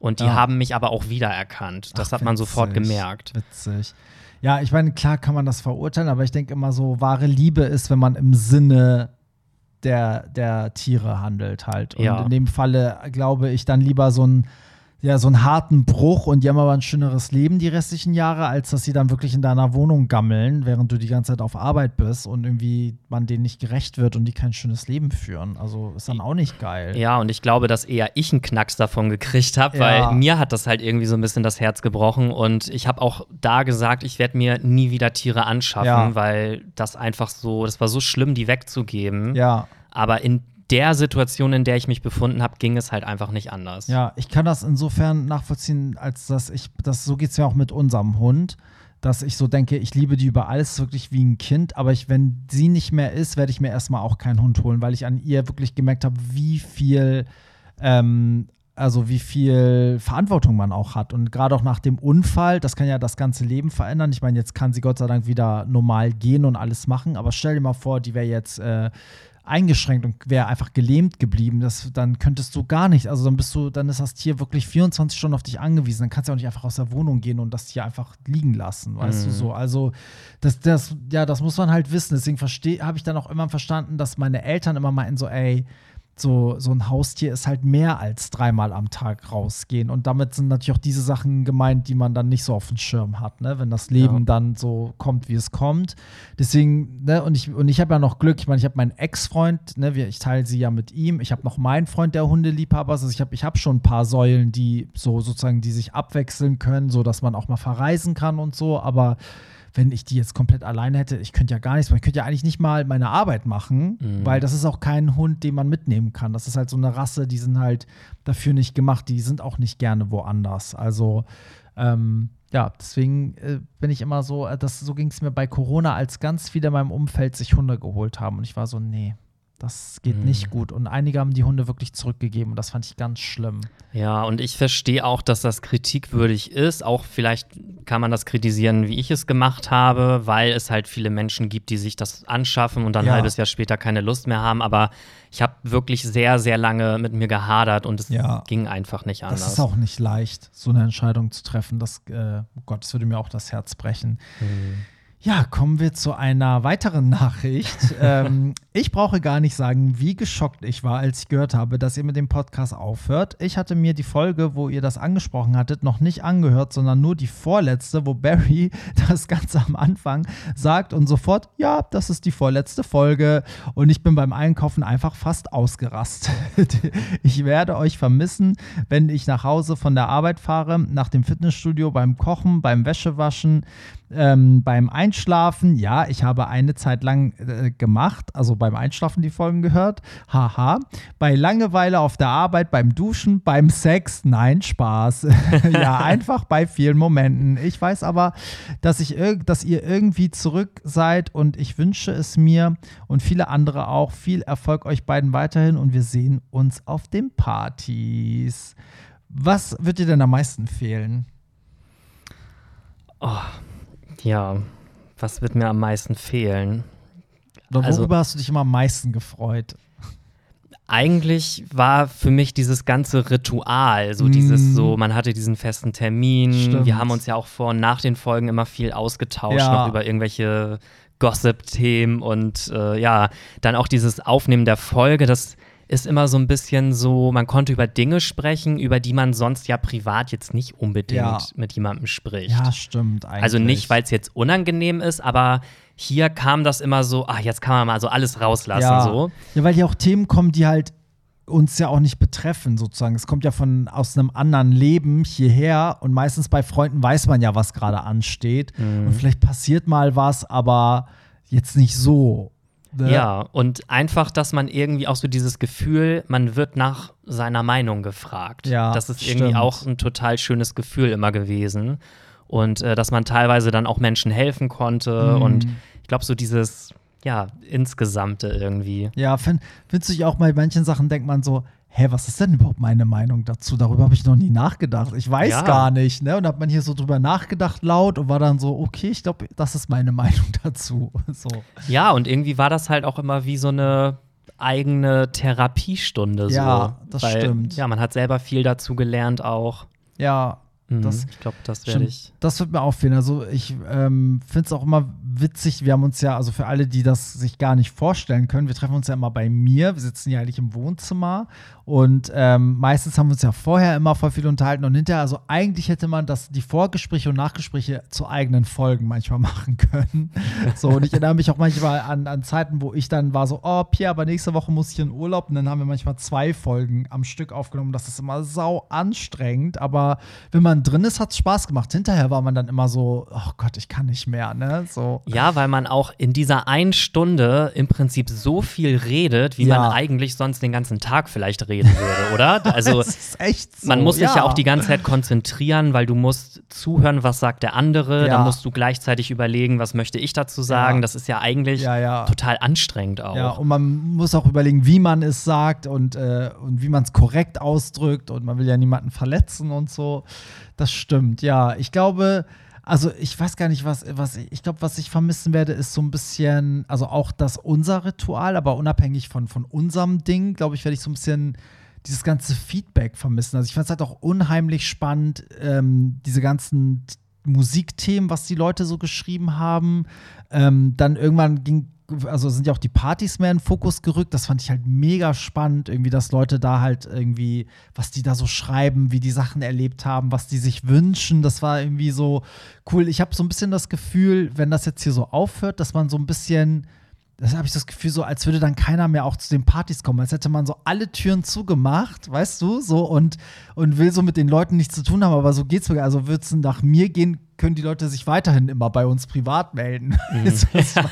Und die ja. haben mich aber auch wiedererkannt. Das Ach, hat man witzig, sofort gemerkt. Witzig. Ja, ich meine, klar kann man das verurteilen, aber ich denke immer so, wahre Liebe ist, wenn man im Sinne der, der Tiere handelt halt. Und ja. in dem Falle glaube ich dann lieber so ein ja, so einen harten Bruch und die haben aber ein schöneres Leben die restlichen Jahre, als dass sie dann wirklich in deiner Wohnung gammeln, während du die ganze Zeit auf Arbeit bist und irgendwie man denen nicht gerecht wird und die kein schönes Leben führen. Also ist dann auch nicht geil. Ja, und ich glaube, dass eher ich einen Knacks davon gekriegt habe, ja. weil mir hat das halt irgendwie so ein bisschen das Herz gebrochen und ich habe auch da gesagt, ich werde mir nie wieder Tiere anschaffen, ja. weil das einfach so, das war so schlimm, die wegzugeben. Ja. Aber in der Situation, in der ich mich befunden habe, ging es halt einfach nicht anders. Ja, ich kann das insofern nachvollziehen, als dass ich, das, so geht es mir auch mit unserem Hund, dass ich so denke, ich liebe die über alles wirklich wie ein Kind, aber ich, wenn sie nicht mehr ist, werde ich mir erstmal auch keinen Hund holen, weil ich an ihr wirklich gemerkt habe, wie viel ähm, also wie viel Verantwortung man auch hat. Und gerade auch nach dem Unfall, das kann ja das ganze Leben verändern. Ich meine, jetzt kann sie Gott sei Dank wieder normal gehen und alles machen, aber stell dir mal vor, die wäre jetzt äh, eingeschränkt und wäre einfach gelähmt geblieben, das, dann könntest du gar nicht, also dann bist du, dann ist das Tier wirklich 24 Stunden auf dich angewiesen. Dann kannst du auch nicht einfach aus der Wohnung gehen und das Tier einfach liegen lassen, weißt mhm. du so. Also das, das, ja, das muss man halt wissen. Deswegen habe ich dann auch immer verstanden, dass meine Eltern immer meinten so, ey, so, so ein Haustier ist halt mehr als dreimal am Tag rausgehen. Und damit sind natürlich auch diese Sachen gemeint, die man dann nicht so auf dem Schirm hat, ne? wenn das Leben ja. dann so kommt, wie es kommt. Deswegen, ne, und ich, und ich habe ja noch Glück, ich meine, ich habe meinen Ex-Freund, ne, ich teile sie ja mit ihm. Ich habe noch meinen Freund, der Hundeliebhaber ist. Also ich habe ich hab schon ein paar Säulen, die so sozusagen, die sich abwechseln können, so dass man auch mal verreisen kann und so, aber wenn ich die jetzt komplett alleine hätte, ich könnte ja gar nichts machen. Ich könnte ja eigentlich nicht mal meine Arbeit machen, mhm. weil das ist auch kein Hund, den man mitnehmen kann. Das ist halt so eine Rasse, die sind halt dafür nicht gemacht. Die sind auch nicht gerne woanders. Also, ähm, ja, deswegen äh, bin ich immer so, äh, das, so ging es mir bei Corona, als ganz viele in meinem Umfeld sich Hunde geholt haben. Und ich war so, nee, das geht mhm. nicht gut. Und einige haben die Hunde wirklich zurückgegeben und das fand ich ganz schlimm. Ja, und ich verstehe auch, dass das kritikwürdig ist. Auch vielleicht kann man das kritisieren, wie ich es gemacht habe, weil es halt viele Menschen gibt, die sich das anschaffen und dann ja. ein halbes Jahr später keine Lust mehr haben. Aber ich habe wirklich sehr, sehr lange mit mir gehadert und es ja. ging einfach nicht anders. Das ist auch nicht leicht, so eine Entscheidung zu treffen. Das, äh, oh Gott, das würde mir auch das Herz brechen. Mhm. Ja, kommen wir zu einer weiteren Nachricht. ähm, ich brauche gar nicht sagen, wie geschockt ich war, als ich gehört habe, dass ihr mit dem Podcast aufhört. Ich hatte mir die Folge, wo ihr das angesprochen hattet, noch nicht angehört, sondern nur die vorletzte, wo Barry das Ganze am Anfang sagt und sofort, ja, das ist die vorletzte Folge. Und ich bin beim Einkaufen einfach fast ausgerastet. ich werde euch vermissen, wenn ich nach Hause von der Arbeit fahre, nach dem Fitnessstudio, beim Kochen, beim Wäschewaschen, ähm, beim Einkaufen Einschlafen. Ja, ich habe eine Zeit lang äh, gemacht, also beim Einschlafen die Folgen gehört. Haha. Bei Langeweile auf der Arbeit, beim Duschen, beim Sex. Nein, Spaß. ja, einfach bei vielen Momenten. Ich weiß aber, dass, ich dass ihr irgendwie zurück seid und ich wünsche es mir und viele andere auch. Viel Erfolg euch beiden weiterhin und wir sehen uns auf den Partys. Was wird dir denn am meisten fehlen? Oh, ja, was wird mir am meisten fehlen? Also worüber also, hast du dich immer am meisten gefreut? Eigentlich war für mich dieses ganze Ritual, so mm. dieses so, man hatte diesen festen Termin. Stimmt. Wir haben uns ja auch vor und nach den Folgen immer viel ausgetauscht, ja. noch über irgendwelche Gossip-Themen und äh, ja, dann auch dieses Aufnehmen der Folge, das ist immer so ein bisschen so, man konnte über Dinge sprechen, über die man sonst ja privat jetzt nicht unbedingt ja. mit jemandem spricht. Ja, stimmt eigentlich. Also nicht, weil es jetzt unangenehm ist, aber hier kam das immer so, ach, jetzt kann man mal so alles rauslassen. Ja, so. ja weil hier auch Themen kommen, die halt uns ja auch nicht betreffen, sozusagen. Es kommt ja von aus einem anderen Leben hierher und meistens bei Freunden weiß man ja, was gerade ansteht. Mhm. Und vielleicht passiert mal was, aber jetzt nicht so. Ne? Ja, und einfach, dass man irgendwie auch so dieses Gefühl, man wird nach seiner Meinung gefragt. Ja, das ist irgendwie auch ein total schönes Gefühl immer gewesen. Und äh, dass man teilweise dann auch Menschen helfen konnte. Mhm. Und ich glaube, so dieses, ja, insgesamte irgendwie. Ja, find, findest du auch bei manchen Sachen denkt man so, hä, was ist denn überhaupt meine Meinung dazu? Darüber habe ich noch nie nachgedacht. Ich weiß ja. gar nicht, ne? Und hat man hier so drüber nachgedacht laut und war dann so, okay, ich glaube, das ist meine Meinung dazu. So. Ja, und irgendwie war das halt auch immer wie so eine eigene Therapiestunde. Ja, so. das Weil, stimmt. Ja, man hat selber viel dazu gelernt auch. Ja, mhm. das, ich glaube, das werde ich. Das wird mir auffallen. Also ich ähm, finde es auch immer witzig. Wir haben uns ja, also für alle, die das sich gar nicht vorstellen können, wir treffen uns ja immer bei mir. Wir sitzen ja eigentlich im Wohnzimmer und ähm, meistens haben wir uns ja vorher immer voll viel unterhalten und hinterher, also eigentlich hätte man das, die Vorgespräche und Nachgespräche zu eigenen Folgen manchmal machen können. so, und ich erinnere mich auch manchmal an, an Zeiten, wo ich dann war so, oh, Pierre, aber nächste Woche muss ich in Urlaub und dann haben wir manchmal zwei Folgen am Stück aufgenommen. Das ist immer sau anstrengend, aber wenn man drin ist, hat es Spaß gemacht. Hinterher war man dann immer so, oh Gott, ich kann nicht mehr, ne? So. Ja, weil man auch in dieser einen Stunde im Prinzip so viel redet, wie ja. man eigentlich sonst den ganzen Tag vielleicht reden würde, oder? Also, das ist echt so, man muss sich ja. ja auch die ganze Zeit konzentrieren, weil du musst zuhören, was sagt der andere, ja. dann musst du gleichzeitig überlegen, was möchte ich dazu sagen. Das ist ja eigentlich total anstrengend auch. Ja, und man muss auch überlegen, wie man es sagt und, äh, und wie man es korrekt ausdrückt und man will ja niemanden verletzen und so. Das stimmt, ja. Ich glaube, also ich weiß gar nicht, was, was ich glaube, was ich vermissen werde, ist so ein bisschen, also auch das unser Ritual, aber unabhängig von, von unserem Ding, glaube ich, werde ich so ein bisschen dieses ganze Feedback vermissen. Also ich fand es halt auch unheimlich spannend, ähm, diese ganzen Musikthemen, was die Leute so geschrieben haben. Ähm, dann irgendwann ging also sind ja auch die Partys mehr in den Fokus gerückt. Das fand ich halt mega spannend, irgendwie, dass Leute da halt irgendwie, was die da so schreiben, wie die Sachen erlebt haben, was die sich wünschen. Das war irgendwie so cool. Ich habe so ein bisschen das Gefühl, wenn das jetzt hier so aufhört, dass man so ein bisschen das habe ich das Gefühl, so als würde dann keiner mehr auch zu den Partys kommen, als hätte man so alle Türen zugemacht, weißt du, so und, und will so mit den Leuten nichts zu tun haben, aber so geht's mir. Also würde es nach mir gehen, können die Leute sich weiterhin immer bei uns privat melden. Mhm.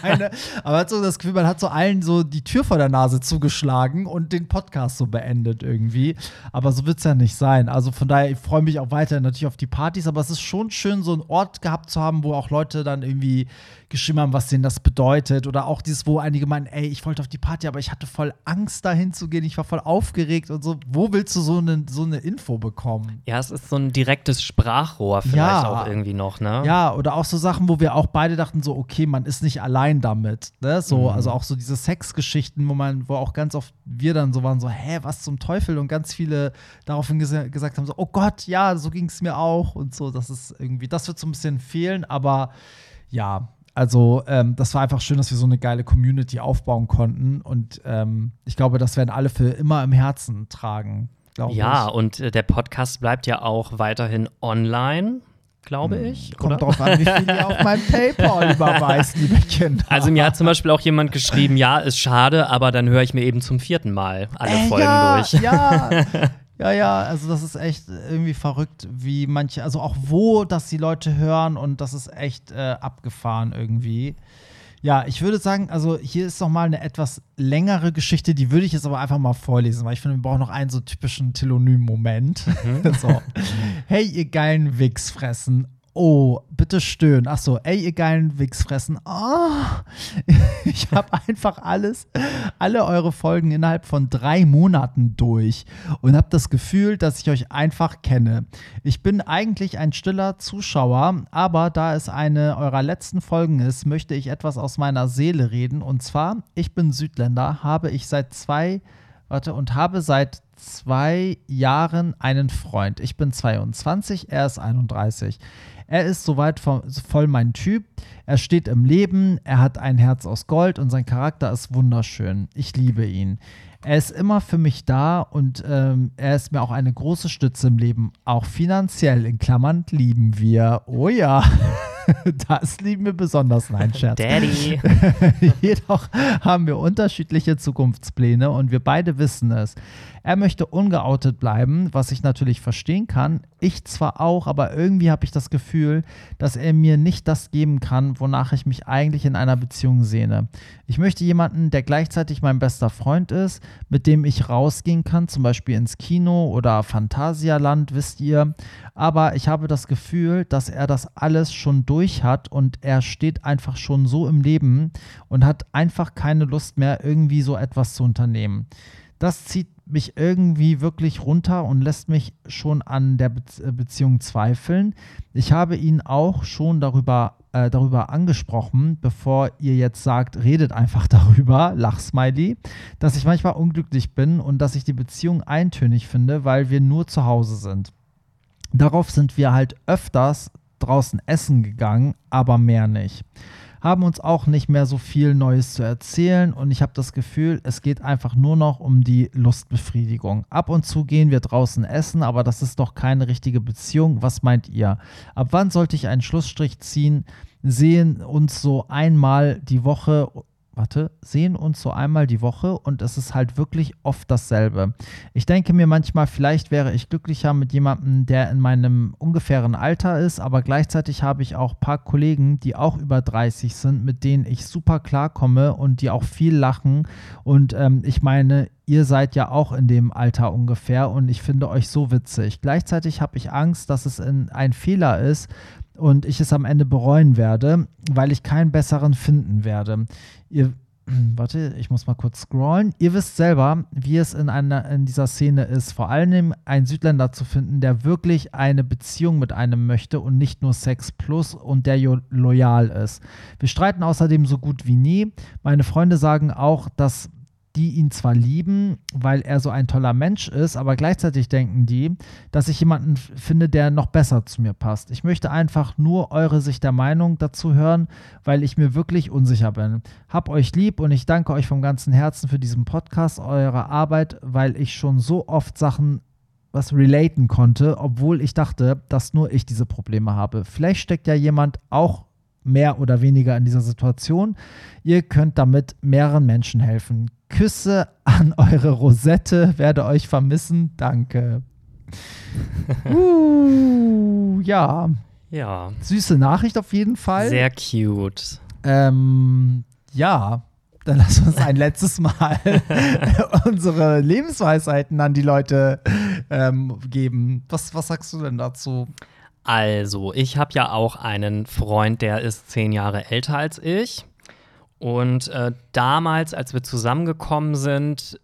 meine, aber man hat so das Gefühl, man hat so allen so die Tür vor der Nase zugeschlagen und den Podcast so beendet irgendwie. Aber so wird es ja nicht sein. Also von daher, ich freue mich auch weiterhin natürlich auf die Partys, aber es ist schon schön, so einen Ort gehabt zu haben, wo auch Leute dann irgendwie geschrieben haben, was denen das bedeutet. Oder auch dieses, wo einige meinen, ey, ich wollte auf die Party, aber ich hatte voll Angst, dahin zu gehen. Ich war voll aufgeregt und so. Wo willst du so eine, so eine Info bekommen? Ja, es ist so ein direktes Sprachrohr vielleicht ja. auch irgendwie noch, ne? Ja, oder auch so Sachen, wo wir auch beide dachten, so, okay, man ist nicht allein damit. Ne? So, mhm. also auch so diese Sexgeschichten, wo man, wo auch ganz oft wir dann so waren, so, hä, was zum Teufel? Und ganz viele daraufhin ges gesagt haben, so, oh Gott, ja, so ging es mir auch und so. Das ist irgendwie, das wird so ein bisschen fehlen, aber ja, also ähm, das war einfach schön, dass wir so eine geile Community aufbauen konnten. Und ähm, ich glaube, das werden alle für immer im Herzen tragen. Ja, ich. und äh, der Podcast bleibt ja auch weiterhin online glaube hm. ich. Kommt oder? drauf an, wie viel ihr auf mein PayPal überweist, liebe Kinder. Also mir hat zum Beispiel auch jemand geschrieben, ja, ist schade, aber dann höre ich mir eben zum vierten Mal alle äh, Folgen ja, durch. Ja, Ja, ja, also das ist echt irgendwie verrückt, wie manche, also auch wo das die Leute hören und das ist echt äh, abgefahren irgendwie. Ja, ich würde sagen, also hier ist noch mal eine etwas längere Geschichte, die würde ich jetzt aber einfach mal vorlesen, weil ich finde, wir brauchen noch einen so typischen Telonym-Moment. Mhm. so. Hey, ihr geilen Wichsfressen. Oh, bitte stöhnen. Ach so, ey, ihr geilen Wichsfressen. Oh, ich habe einfach alles, alle eure Folgen innerhalb von drei Monaten durch und habe das Gefühl, dass ich euch einfach kenne. Ich bin eigentlich ein stiller Zuschauer, aber da es eine eurer letzten Folgen ist, möchte ich etwas aus meiner Seele reden. Und zwar, ich bin Südländer, habe ich seit zwei, warte, und habe seit zwei Jahren einen Freund. Ich bin 22, er ist 31. Er ist soweit voll mein Typ. Er steht im Leben, er hat ein Herz aus Gold und sein Charakter ist wunderschön. Ich liebe ihn. Er ist immer für mich da und ähm, er ist mir auch eine große Stütze im Leben. Auch finanziell, in Klammern, lieben wir. Oh ja. das lieben wir besonders. Nein, Scherz. Daddy. Jedoch haben wir unterschiedliche Zukunftspläne und wir beide wissen es. Er möchte ungeoutet bleiben, was ich natürlich verstehen kann. Ich zwar auch, aber irgendwie habe ich das Gefühl, dass er mir nicht das geben kann, wonach ich mich eigentlich in einer Beziehung sehne. Ich möchte jemanden, der gleichzeitig mein bester Freund ist, mit dem ich rausgehen kann, zum Beispiel ins Kino oder Phantasialand, wisst ihr. Aber ich habe das Gefühl, dass er das alles schon durch hat und er steht einfach schon so im Leben und hat einfach keine Lust mehr, irgendwie so etwas zu unternehmen. Das zieht mich irgendwie wirklich runter und lässt mich schon an der Be äh, Beziehung zweifeln. Ich habe ihn auch schon darüber, äh, darüber angesprochen, bevor ihr jetzt sagt, redet einfach darüber, Lachsmiley, dass ich manchmal unglücklich bin und dass ich die Beziehung eintönig finde, weil wir nur zu Hause sind. Darauf sind wir halt öfters draußen essen gegangen, aber mehr nicht haben uns auch nicht mehr so viel Neues zu erzählen und ich habe das Gefühl, es geht einfach nur noch um die Lustbefriedigung. Ab und zu gehen wir draußen essen, aber das ist doch keine richtige Beziehung. Was meint ihr? Ab wann sollte ich einen Schlussstrich ziehen? Sehen uns so einmal die Woche warte, sehen uns so einmal die Woche und es ist halt wirklich oft dasselbe. Ich denke mir manchmal, vielleicht wäre ich glücklicher mit jemandem, der in meinem ungefähren Alter ist, aber gleichzeitig habe ich auch ein paar Kollegen, die auch über 30 sind, mit denen ich super klarkomme und die auch viel lachen. Und ähm, ich meine, ihr seid ja auch in dem Alter ungefähr und ich finde euch so witzig. Gleichzeitig habe ich Angst, dass es ein Fehler ist und ich es am Ende bereuen werde, weil ich keinen besseren finden werde. Ihr, warte, ich muss mal kurz scrollen. Ihr wisst selber, wie es in, einer, in dieser Szene ist, vor allem einen Südländer zu finden, der wirklich eine Beziehung mit einem möchte und nicht nur Sex plus und der loyal ist. Wir streiten außerdem so gut wie nie. Meine Freunde sagen auch, dass die ihn zwar lieben, weil er so ein toller Mensch ist, aber gleichzeitig denken die, dass ich jemanden finde, der noch besser zu mir passt. Ich möchte einfach nur eure Sicht der Meinung dazu hören, weil ich mir wirklich unsicher bin. Hab euch lieb und ich danke euch vom ganzen Herzen für diesen Podcast, eure Arbeit, weil ich schon so oft Sachen was relaten konnte, obwohl ich dachte, dass nur ich diese Probleme habe. Vielleicht steckt ja jemand auch mehr oder weniger in dieser Situation. Ihr könnt damit mehreren Menschen helfen. Küsse an eure Rosette, werde euch vermissen. Danke. uh, ja. Ja. Süße Nachricht auf jeden Fall. Sehr cute. Ähm, ja, dann lass uns ein letztes Mal unsere Lebensweisheiten an die Leute ähm, geben. Was, was sagst du denn dazu? Also, ich habe ja auch einen Freund, der ist zehn Jahre älter als ich. Und äh, damals, als wir zusammengekommen sind,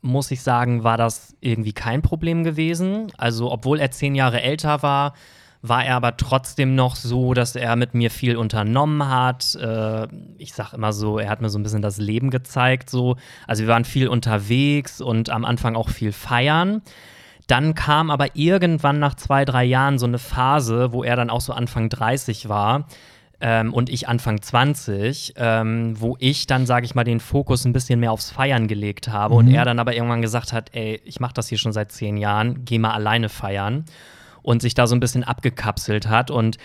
muss ich sagen, war das irgendwie kein Problem gewesen. Also, obwohl er zehn Jahre älter war, war er aber trotzdem noch so, dass er mit mir viel unternommen hat. Äh, ich sag immer so, er hat mir so ein bisschen das Leben gezeigt. So. Also wir waren viel unterwegs und am Anfang auch viel feiern. Dann kam aber irgendwann nach zwei, drei Jahren so eine Phase, wo er dann auch so Anfang 30 war, ähm, und ich Anfang 20, ähm, wo ich dann, sage ich mal, den Fokus ein bisschen mehr aufs Feiern gelegt habe mhm. und er dann aber irgendwann gesagt hat, ey, ich mache das hier schon seit zehn Jahren, geh mal alleine feiern und sich da so ein bisschen abgekapselt hat und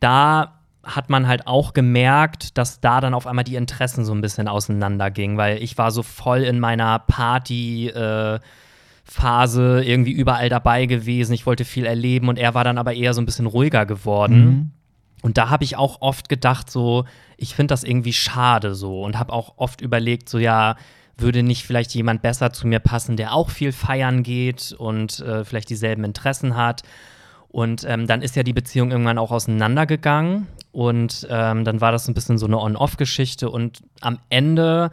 da hat man halt auch gemerkt, dass da dann auf einmal die Interessen so ein bisschen auseinandergingen, weil ich war so voll in meiner Party, äh, Phase irgendwie überall dabei gewesen. Ich wollte viel erleben und er war dann aber eher so ein bisschen ruhiger geworden. Mhm. Und da habe ich auch oft gedacht, so, ich finde das irgendwie schade so und habe auch oft überlegt, so, ja, würde nicht vielleicht jemand besser zu mir passen, der auch viel feiern geht und äh, vielleicht dieselben Interessen hat. Und ähm, dann ist ja die Beziehung irgendwann auch auseinandergegangen. Und ähm, dann war das ein bisschen so eine On-Off-Geschichte. Und am Ende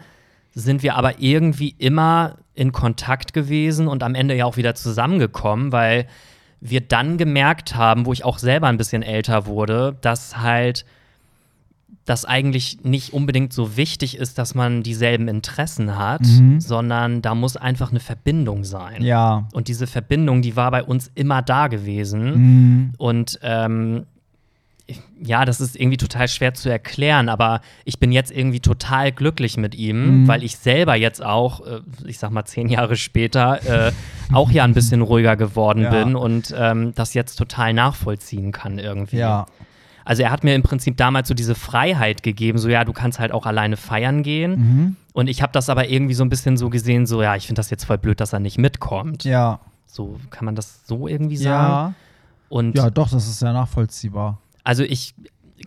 sind wir aber irgendwie immer in Kontakt gewesen und am Ende ja auch wieder zusammengekommen, weil wir dann gemerkt haben, wo ich auch selber ein bisschen älter wurde, dass halt das eigentlich nicht unbedingt so wichtig ist, dass man dieselben Interessen hat, mhm. sondern da muss einfach eine Verbindung sein. Ja. Und diese Verbindung, die war bei uns immer da gewesen. Mhm. Und ähm, ja, das ist irgendwie total schwer zu erklären, aber ich bin jetzt irgendwie total glücklich mit ihm, mhm. weil ich selber jetzt auch, äh, ich sag mal zehn Jahre später, äh, auch ja ein bisschen ruhiger geworden ja. bin und ähm, das jetzt total nachvollziehen kann irgendwie. Ja. Also er hat mir im Prinzip damals so diese Freiheit gegeben, so ja, du kannst halt auch alleine feiern gehen. Mhm. Und ich habe das aber irgendwie so ein bisschen so gesehen, so ja, ich finde das jetzt voll blöd, dass er nicht mitkommt. Ja. So kann man das so irgendwie sagen. Ja. Und ja, doch, das ist sehr nachvollziehbar. Also ich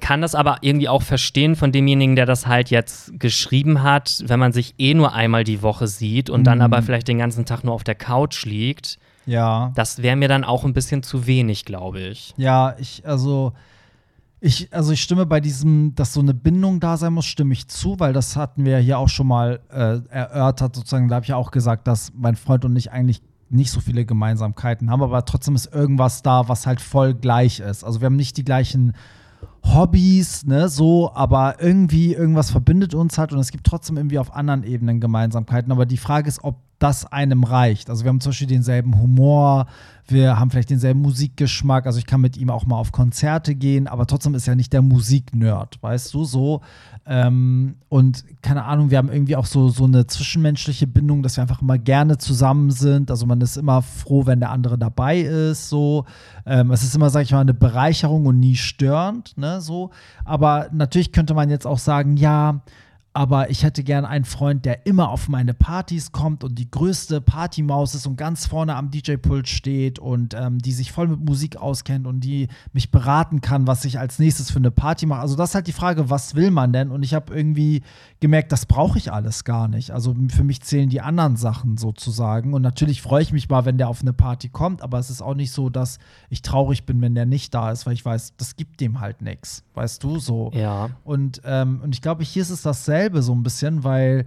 kann das aber irgendwie auch verstehen von demjenigen, der das halt jetzt geschrieben hat, wenn man sich eh nur einmal die Woche sieht und mhm. dann aber vielleicht den ganzen Tag nur auf der Couch liegt. Ja. Das wäre mir dann auch ein bisschen zu wenig, glaube ich. Ja, ich, also ich, also ich stimme bei diesem, dass so eine Bindung da sein muss, stimme ich zu, weil das hatten wir ja hier auch schon mal äh, erörtert, sozusagen. Da habe ich ja auch gesagt, dass mein Freund und ich eigentlich nicht so viele Gemeinsamkeiten haben, aber trotzdem ist irgendwas da, was halt voll gleich ist. Also wir haben nicht die gleichen Hobbys, ne, so, aber irgendwie irgendwas verbindet uns halt und es gibt trotzdem irgendwie auf anderen Ebenen Gemeinsamkeiten. Aber die Frage ist, ob das einem reicht. Also wir haben zum Beispiel denselben Humor, wir haben vielleicht denselben Musikgeschmack, also ich kann mit ihm auch mal auf Konzerte gehen, aber trotzdem ist er nicht der Musiknerd, weißt du, so. Ähm, und keine Ahnung, wir haben irgendwie auch so, so eine zwischenmenschliche Bindung, dass wir einfach immer gerne zusammen sind. Also man ist immer froh, wenn der andere dabei ist, so. Ähm, es ist immer, sag ich mal, eine Bereicherung und nie störend, ne, so. Aber natürlich könnte man jetzt auch sagen, ja, aber ich hätte gern einen Freund, der immer auf meine Partys kommt und die größte Partymaus ist und ganz vorne am DJ-Pult steht und ähm, die sich voll mit Musik auskennt und die mich beraten kann, was ich als nächstes für eine Party mache. Also das ist halt die Frage, was will man denn? Und ich habe irgendwie gemerkt, das brauche ich alles gar nicht. Also für mich zählen die anderen Sachen sozusagen. Und natürlich freue ich mich mal, wenn der auf eine Party kommt, aber es ist auch nicht so, dass ich traurig bin, wenn der nicht da ist, weil ich weiß, das gibt dem halt nichts. Weißt du, so. Ja. Und, ähm, und ich glaube, hier ist es dasselbe dasselbe so ein bisschen, weil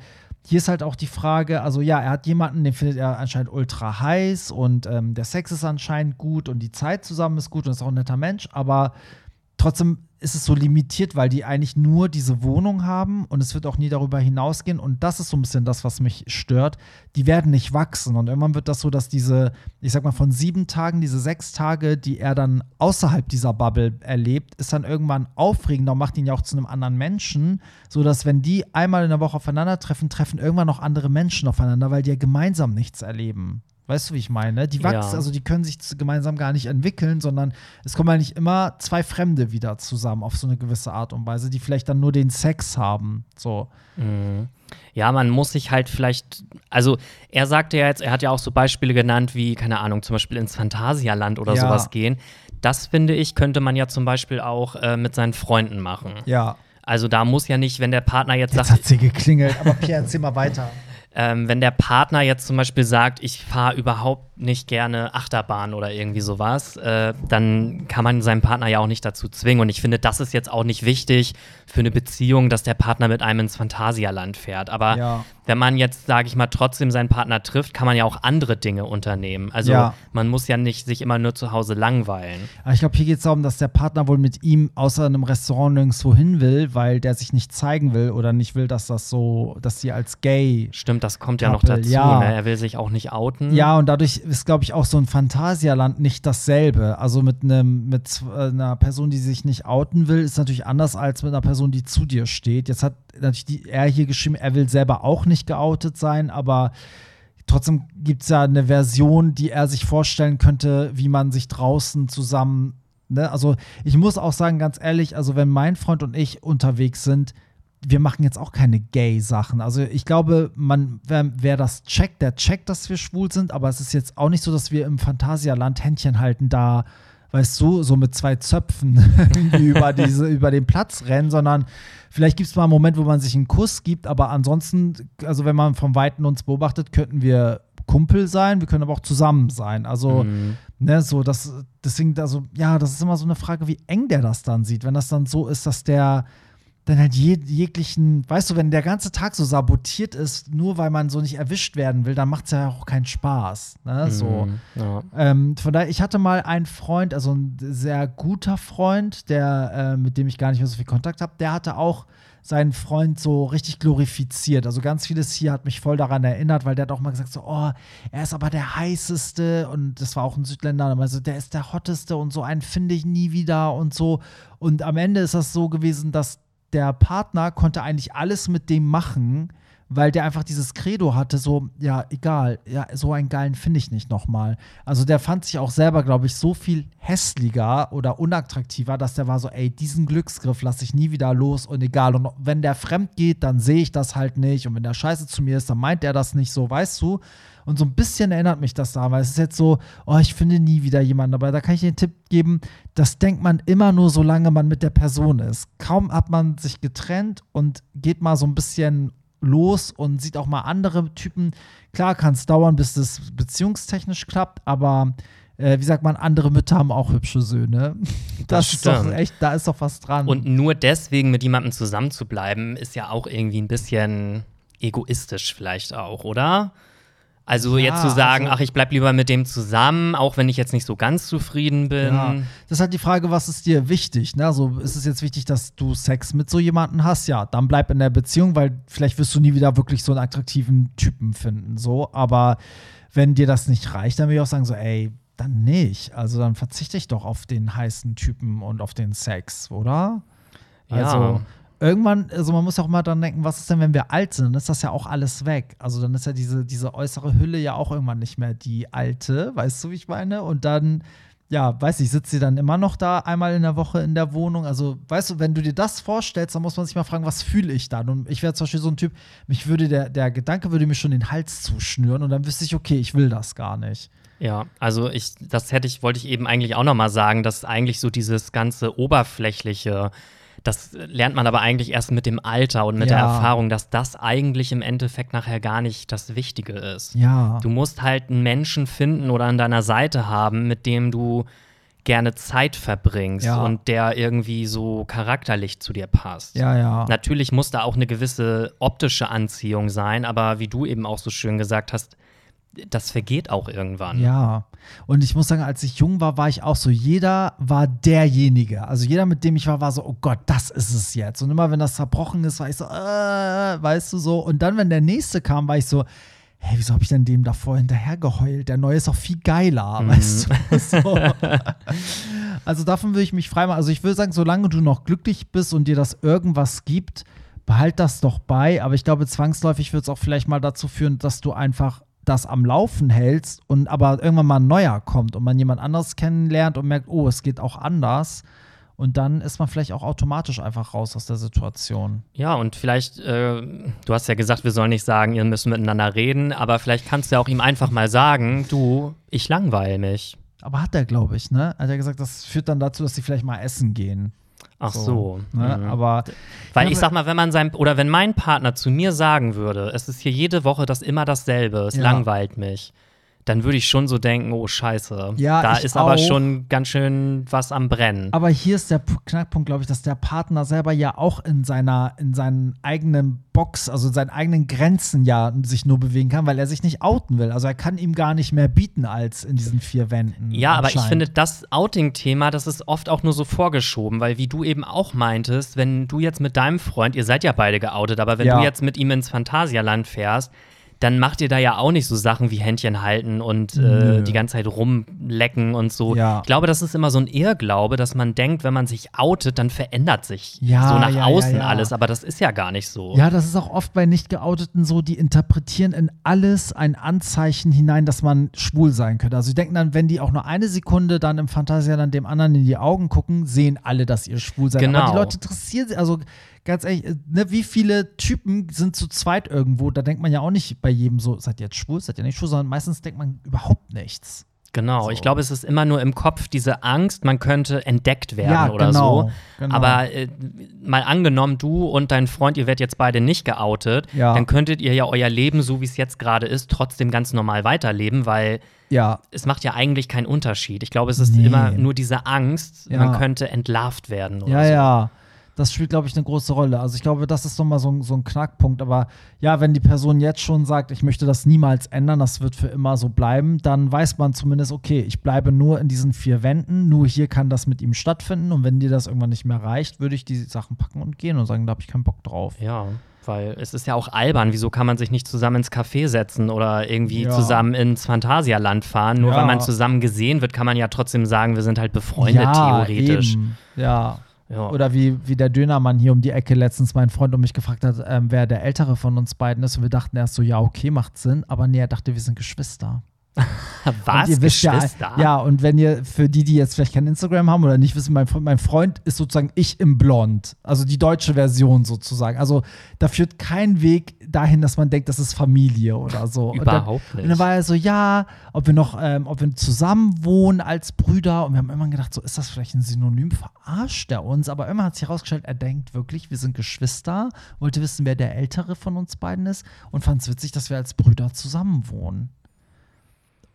hier ist halt auch die Frage, also ja, er hat jemanden, den findet er anscheinend ultra heiß und ähm, der Sex ist anscheinend gut und die Zeit zusammen ist gut und ist auch ein netter Mensch, aber trotzdem ist es so limitiert, weil die eigentlich nur diese Wohnung haben und es wird auch nie darüber hinausgehen. Und das ist so ein bisschen das, was mich stört. Die werden nicht wachsen. Und irgendwann wird das so, dass diese, ich sag mal, von sieben Tagen, diese sechs Tage, die er dann außerhalb dieser Bubble erlebt, ist dann irgendwann aufregender und macht ihn ja auch zu einem anderen Menschen. So dass, wenn die einmal in der Woche aufeinandertreffen, treffen irgendwann noch andere Menschen aufeinander, weil die ja gemeinsam nichts erleben. Weißt du, wie ich meine? Die wachsen, ja. also die können sich gemeinsam gar nicht entwickeln, sondern es kommen eigentlich immer zwei Fremde wieder zusammen auf so eine gewisse Art und Weise, die vielleicht dann nur den Sex haben. So. Mhm. Ja, man muss sich halt vielleicht, also er sagte ja jetzt, er hat ja auch so Beispiele genannt, wie, keine Ahnung, zum Beispiel ins Phantasialand oder ja. sowas gehen. Das finde ich, könnte man ja zum Beispiel auch äh, mit seinen Freunden machen. Ja. Also da muss ja nicht, wenn der Partner jetzt, jetzt sagt. hat sie geklingelt, aber Pierre, erzähl mal weiter. Ähm, wenn der Partner jetzt zum Beispiel sagt, ich fahre überhaupt nicht gerne Achterbahn oder irgendwie sowas, äh, dann kann man seinen Partner ja auch nicht dazu zwingen. Und ich finde, das ist jetzt auch nicht wichtig für eine Beziehung, dass der Partner mit einem ins Phantasialand fährt. Aber ja. wenn man jetzt, sage ich mal, trotzdem seinen Partner trifft, kann man ja auch andere Dinge unternehmen. Also ja. man muss ja nicht sich immer nur zu Hause langweilen. Aber ich glaube, hier geht es darum, dass der Partner wohl mit ihm außer einem Restaurant nirgendwo hin will, weil der sich nicht zeigen will oder nicht will, dass das so, dass sie als gay. Stimmt, das kommt ja noch dazu. Ja. Ne? Er will sich auch nicht outen. Ja, und dadurch ist, glaube ich, auch so ein Phantasialand nicht dasselbe. Also mit einem, mit äh, einer Person, die sich nicht outen will, ist natürlich anders als mit einer Person, die zu dir steht. Jetzt hat natürlich die, er hier geschrieben, er will selber auch nicht geoutet sein, aber trotzdem gibt es ja eine Version, die er sich vorstellen könnte, wie man sich draußen zusammen. Ne? Also ich muss auch sagen, ganz ehrlich, also wenn mein Freund und ich unterwegs sind, wir machen jetzt auch keine Gay-Sachen. Also ich glaube, man, wer, wer, das checkt, der checkt, dass wir schwul sind, aber es ist jetzt auch nicht so, dass wir im Phantasialand Händchen halten, da, weißt du, so mit zwei Zöpfen über, diese, über den Platz rennen, sondern vielleicht gibt es mal einen Moment, wo man sich einen Kuss gibt, aber ansonsten, also wenn man vom Weiten uns beobachtet, könnten wir Kumpel sein, wir können aber auch zusammen sein. Also, mhm. ne, so, das, deswegen, also, ja, das ist immer so eine Frage, wie eng der das dann sieht. Wenn das dann so ist, dass der dann halt je, jeglichen, weißt du, wenn der ganze Tag so sabotiert ist, nur weil man so nicht erwischt werden will, dann macht es ja auch keinen Spaß. Ne? So. Mm, ja. ähm, von daher, ich hatte mal einen Freund, also ein sehr guter Freund, der, äh, mit dem ich gar nicht mehr so viel Kontakt habe, der hatte auch seinen Freund so richtig glorifiziert. Also ganz vieles hier hat mich voll daran erinnert, weil der hat auch mal gesagt, so, oh, er ist aber der heißeste und das war auch ein Südländer, also der ist der hotteste und so einen finde ich nie wieder und so. Und am Ende ist das so gewesen, dass der Partner konnte eigentlich alles mit dem machen, weil der einfach dieses Credo hatte, so, ja, egal, ja, so einen geilen finde ich nicht nochmal. Also der fand sich auch selber, glaube ich, so viel hässlicher oder unattraktiver, dass der war so, ey, diesen Glücksgriff lasse ich nie wieder los und egal. Und wenn der fremd geht, dann sehe ich das halt nicht. Und wenn der scheiße zu mir ist, dann meint er das nicht so, weißt du? Und so ein bisschen erinnert mich das daran, weil es ist jetzt so, oh, ich finde nie wieder jemanden. Aber da kann ich den Tipp geben, das denkt man immer nur, solange man mit der Person ist. Kaum hat man sich getrennt und geht mal so ein bisschen los und sieht auch mal andere Typen. Klar kann es dauern, bis das beziehungstechnisch klappt, aber äh, wie sagt man, andere Mütter haben auch hübsche Söhne. Das, das ist doch echt, da ist doch was dran. Und nur deswegen mit jemandem zusammen zu bleiben, ist ja auch irgendwie ein bisschen egoistisch vielleicht auch, oder? Also ja, jetzt zu sagen, also, ach, ich bleib lieber mit dem zusammen, auch wenn ich jetzt nicht so ganz zufrieden bin. Ja, das ist halt die Frage, was ist dir wichtig? Ne? Also ist es jetzt wichtig, dass du Sex mit so jemandem hast? Ja, dann bleib in der Beziehung, weil vielleicht wirst du nie wieder wirklich so einen attraktiven Typen finden. So, aber wenn dir das nicht reicht, dann würde ich auch sagen, so, ey, dann nicht. Also dann verzichte ich doch auf den heißen Typen und auf den Sex, oder? Ja. Also irgendwann, also man muss auch mal dran denken, was ist denn, wenn wir alt sind? Dann ist das ja auch alles weg. Also dann ist ja diese, diese äußere Hülle ja auch irgendwann nicht mehr die alte, weißt du, wie ich meine? Und dann, ja, weiß ich, sitzt sie dann immer noch da einmal in der Woche in der Wohnung. Also, weißt du, wenn du dir das vorstellst, dann muss man sich mal fragen, was fühle ich dann? Und ich wäre zum Beispiel so ein Typ, mich würde der, der Gedanke würde mir schon den Hals zuschnüren und dann wüsste ich, okay, ich will das gar nicht. Ja, also ich, das hätte ich, wollte ich eben eigentlich auch noch mal sagen, dass eigentlich so dieses ganze oberflächliche das lernt man aber eigentlich erst mit dem Alter und mit ja. der Erfahrung, dass das eigentlich im Endeffekt nachher gar nicht das Wichtige ist. Ja. Du musst halt einen Menschen finden oder an deiner Seite haben, mit dem du gerne Zeit verbringst ja. und der irgendwie so charakterlich zu dir passt. Ja, ja. Natürlich muss da auch eine gewisse optische Anziehung sein, aber wie du eben auch so schön gesagt hast, das vergeht auch irgendwann. Ja. Und ich muss sagen, als ich jung war, war ich auch so, jeder war derjenige. Also jeder, mit dem ich war, war so, oh Gott, das ist es jetzt. Und immer wenn das zerbrochen ist, war ich so, äh, weißt du so. Und dann, wenn der nächste kam, war ich so, hey, wieso habe ich denn dem davor hinterher geheult? Der neue ist auch viel geiler, mhm. weißt du? So. also davon würde ich mich freimachen. Also ich würde sagen, solange du noch glücklich bist und dir das irgendwas gibt, behalt das doch bei. Aber ich glaube, zwangsläufig wird es auch vielleicht mal dazu führen, dass du einfach das am Laufen hältst und aber irgendwann mal ein neuer kommt und man jemand anderes kennenlernt und merkt, oh, es geht auch anders. Und dann ist man vielleicht auch automatisch einfach raus aus der Situation. Ja, und vielleicht, äh, du hast ja gesagt, wir sollen nicht sagen, ihr müsst miteinander reden, aber vielleicht kannst du ja auch ihm einfach mal sagen, du, ich langweile mich. Aber hat er, glaube ich, ne? Hat er gesagt, das führt dann dazu, dass sie vielleicht mal essen gehen. Ach so. so ne? mhm. Aber weil ich sag mal, wenn man sein oder wenn mein Partner zu mir sagen würde, es ist hier jede Woche das immer dasselbe, es ja. langweilt mich, dann würde ich schon so denken, oh Scheiße, ja, da ist auch. aber schon ganz schön was am Brennen. Aber hier ist der Knackpunkt, glaube ich, dass der Partner selber ja auch in seiner, in seinen eigenen Box, also in seinen eigenen Grenzen ja sich nur bewegen kann, weil er sich nicht outen will. Also er kann ihm gar nicht mehr bieten als in diesen vier Wänden. Ja, aber ich finde, das Outing-Thema, das ist oft auch nur so vorgeschoben, weil wie du eben auch meintest, wenn du jetzt mit deinem Freund, ihr seid ja beide geoutet, aber wenn ja. du jetzt mit ihm ins Phantasialand fährst, dann macht ihr da ja auch nicht so Sachen wie Händchen halten und äh, die ganze Zeit rumlecken und so. Ja. Ich glaube, das ist immer so ein Irrglaube, dass man denkt, wenn man sich outet, dann verändert sich Ja, so nach ja, außen alles. Aber das ist ja gar nicht so. Ja, das ist auch oft bei Nicht-Geouteten so, die interpretieren in alles ein Anzeichen hinein, dass man schwul sein könnte. Also die denken dann, wenn die auch nur eine Sekunde dann im Phantasialand dem anderen in die Augen gucken, sehen alle, dass ihr schwul seid. Aber Genau. die Leute interessieren sich, also ganz ehrlich, äh, ne, wie viele Typen sind zu zweit irgendwo? Da denkt man ja auch nicht bei jedem so, seid ihr jetzt schwul, seid ihr nicht schwul, sondern meistens denkt man überhaupt nichts. Genau, So. ich glaube, es ist immer nur im Kopf diese Angst, man könnte entdeckt werden Ja, oder genau, so. genau. Aber äh, mal angenommen, du und dein Freund, ihr werdet jetzt beide nicht geoutet, Ja. dann könntet ihr ja euer Leben, so wie es jetzt gerade ist, trotzdem ganz normal weiterleben, weil Ja, es macht ja eigentlich keinen Unterschied. Ich glaube, es ist Nee. immer nur diese Angst, Ja. man könnte entlarvt werden oder Ja, so. ja. Das spielt, glaube ich, eine große Rolle. Also ich glaube, das ist nochmal so, ein- so ein Knackpunkt. Aber ja, wenn die Person jetzt schon sagt, ich möchte das niemals ändern, das wird für immer so bleiben, dann weiß man zumindest, okay, ich bleibe nur in diesen vier Wänden, nur hier kann das mit ihm stattfinden. Und wenn dir das irgendwann nicht mehr reicht, würde ich die Sachen packen und gehen und sagen, da habe ich keinen Bock drauf. Ja, weil es ist ja auch albern. Wieso kann man sich nicht zusammen ins Café setzen oder irgendwie Ja. zusammen ins Phantasialand fahren? Nur Ja. weil man zusammen gesehen wird, kann man ja trotzdem sagen, wir sind halt befreundet, ja, theoretisch. Eben. Ja. Ja. Oder wie, wie der Dönermann hier um die Ecke letztens mein Freund um mich gefragt hat, ähm, wer der Ältere von uns beiden ist. Und wir dachten erst so, ja, okay, macht Sinn. Aber nee, er dachte, wir sind Geschwister. Was? Und ihr wisst? Ja, ja, und wenn ihr, für die, die jetzt vielleicht kein Instagram haben oder nicht wissen, mein Freund, mein Freund ist sozusagen ich im Blond. Also die deutsche Version sozusagen. Also da führt kein Weg dahin, dass man denkt, das ist Familie oder so. Und dann, Überhaupt Und dann nicht. war er so, ja, ob wir noch, ähm, ob wir zusammen wohnen als Brüder. Und wir haben immer gedacht, so ist das vielleicht ein Synonym, verarscht er uns. Aber immer hat sich herausgestellt, er denkt wirklich, wir sind Geschwister, wollte wissen, wer der Ältere von uns beiden ist und fand es witzig, dass wir als Brüder zusammen wohnen.